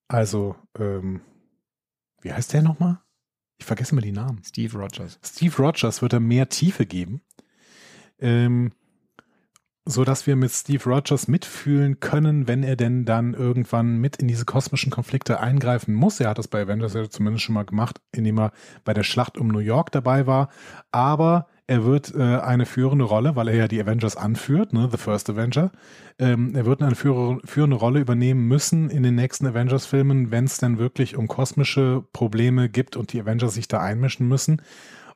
B: also ähm, wie heißt der nochmal? Ich vergesse mal die Namen.
A: Steve Rogers.
B: Steve Rogers wird er mehr Tiefe geben. Ähm, so dass wir mit Steve Rogers mitfühlen können, wenn er denn dann irgendwann mit in diese kosmischen Konflikte eingreifen muss. Er hat das bei Avengers ja zumindest schon mal gemacht, indem er bei der Schlacht um New York dabei war. Aber er wird äh, eine führende Rolle, weil er ja die Avengers anführt, ne, The First Avenger. Ähm, er wird eine führ führende Rolle übernehmen müssen in den nächsten Avengers-Filmen, wenn es dann wirklich um kosmische Probleme gibt und die Avengers sich da einmischen müssen.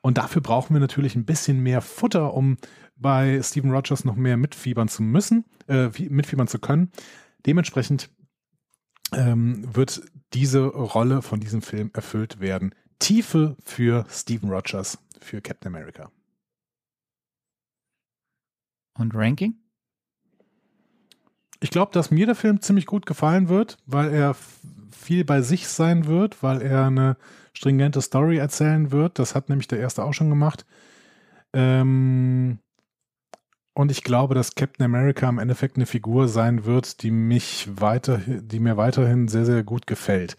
B: Und dafür brauchen wir natürlich ein bisschen mehr Futter, um bei Steven Rogers noch mehr mitfiebern zu müssen, äh, mitfiebern zu können. Dementsprechend ähm, wird diese Rolle von diesem Film erfüllt werden. Tiefe für Steven Rogers, für Captain America.
A: Und Ranking?
B: Ich glaube, dass mir der Film ziemlich gut gefallen wird, weil er viel bei sich sein wird, weil er eine stringente Story erzählen wird. Das hat nämlich der erste auch schon gemacht. Ähm, und ich glaube, dass Captain America im Endeffekt eine Figur sein wird, die mich weiter, die mir weiterhin sehr, sehr gut gefällt.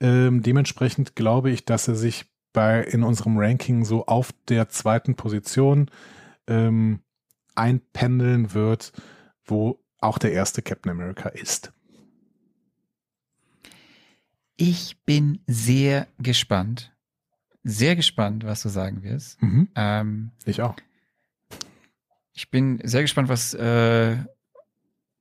B: Ähm, dementsprechend glaube ich, dass er sich bei in unserem Ranking so auf der zweiten Position ähm, einpendeln wird, wo auch der erste Captain America ist.
A: Ich bin sehr gespannt, sehr gespannt, was du sagen wirst.
B: Mhm. Ähm, ich auch.
A: Ich bin sehr gespannt, was äh,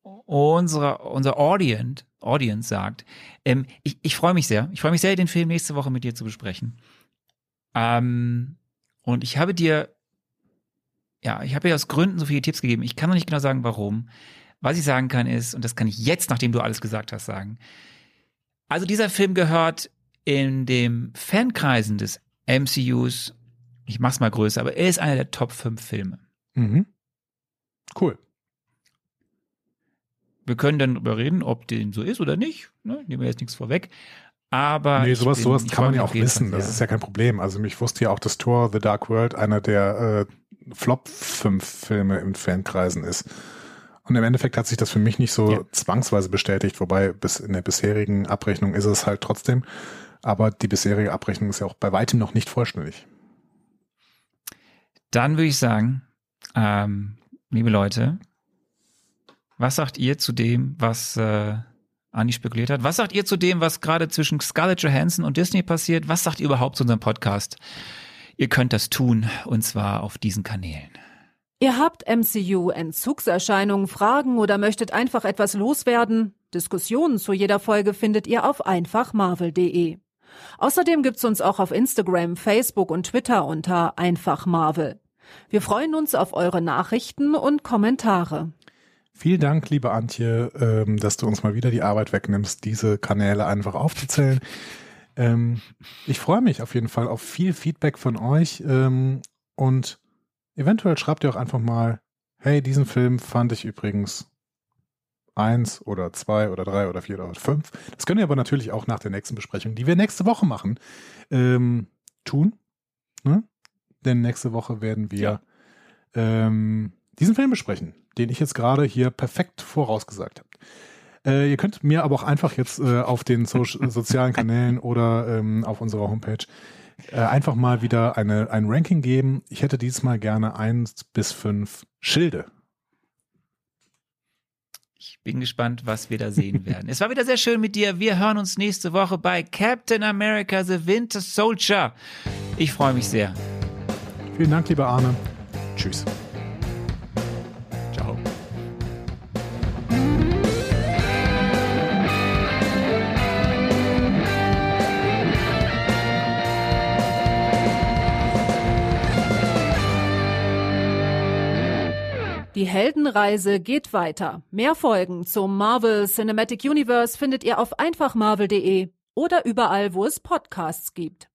A: unsere, unser Audience, Audience sagt. Ähm, ich ich freue mich sehr. Ich freue mich sehr, den Film nächste Woche mit dir zu besprechen. Ähm, und ich habe dir, ja, ich habe dir aus Gründen so viele Tipps gegeben. Ich kann noch nicht genau sagen, warum. Was ich sagen kann ist, und das kann ich jetzt, nachdem du alles gesagt hast, sagen. Also dieser Film gehört in dem Fankreisen des MCUs, ich mach's mal größer, aber er ist einer der Top 5 Filme.
B: Mhm. Cool.
A: Wir können dann darüber reden, ob dem so ist oder nicht. Ne? Nehmen wir jetzt nichts vorweg. Aber.
B: Nee, sowas, bin, sowas kann man ja auch wissen. Das ist ja kein Problem. Also ich wusste ja auch, dass Thor The Dark World einer der äh, Flop 5 Filme im Fankreisen ist. Und im Endeffekt hat sich das für mich nicht so ja. zwangsweise bestätigt, wobei bis in der bisherigen Abrechnung ist es halt trotzdem. Aber die bisherige Abrechnung ist ja auch bei weitem noch nicht vollständig.
A: Dann würde ich sagen, ähm, liebe Leute, was sagt ihr zu dem, was äh, Andi spekuliert hat? Was sagt ihr zu dem, was gerade zwischen Scarlett Johansson und Disney passiert? Was sagt ihr überhaupt zu unserem Podcast? Ihr könnt das tun, und zwar auf diesen Kanälen.
C: Ihr habt MCU-Entzugserscheinungen, Fragen oder möchtet einfach etwas loswerden? Diskussionen zu jeder Folge findet ihr auf einfachmarvel.de. Außerdem gibt's uns auch auf Instagram, Facebook und Twitter unter einfachmarvel. Wir freuen uns auf eure Nachrichten und Kommentare.
B: Vielen Dank, liebe Antje, ähm, dass du uns mal wieder die Arbeit wegnimmst, diese Kanäle einfach aufzuzählen. Ähm, ich freue mich auf jeden Fall auf viel Feedback von euch ähm, und eventuell schreibt ihr auch einfach mal, hey, diesen Film fand ich übrigens eins oder zwei oder drei oder vier oder fünf. Das könnt ihr aber natürlich auch nach der nächsten Besprechung, die wir nächste Woche machen, tun. Ne? Denn nächste Woche werden wir ja. ähm, diesen Film besprechen, den ich jetzt gerade hier perfekt vorausgesagt habe. Äh, ihr könnt mir aber auch einfach jetzt äh, auf den so sozialen Kanälen oder ähm, auf unserer Homepage äh, einfach mal wieder eine, ein Ranking geben. Ich hätte diesmal gerne eins bis fünf Schilde.
A: Ich bin gespannt, was wir da sehen werden. es war wieder sehr schön mit dir. Wir hören uns nächste Woche bei Captain America The Winter Soldier. Ich freue mich sehr.
B: Vielen Dank, lieber Arne. Tschüss.
A: Ciao.
C: Die Heldenreise geht weiter. Mehr Folgen zum Marvel Cinematic Universe findet ihr auf einfachmarvel.de oder überall, wo es Podcasts gibt.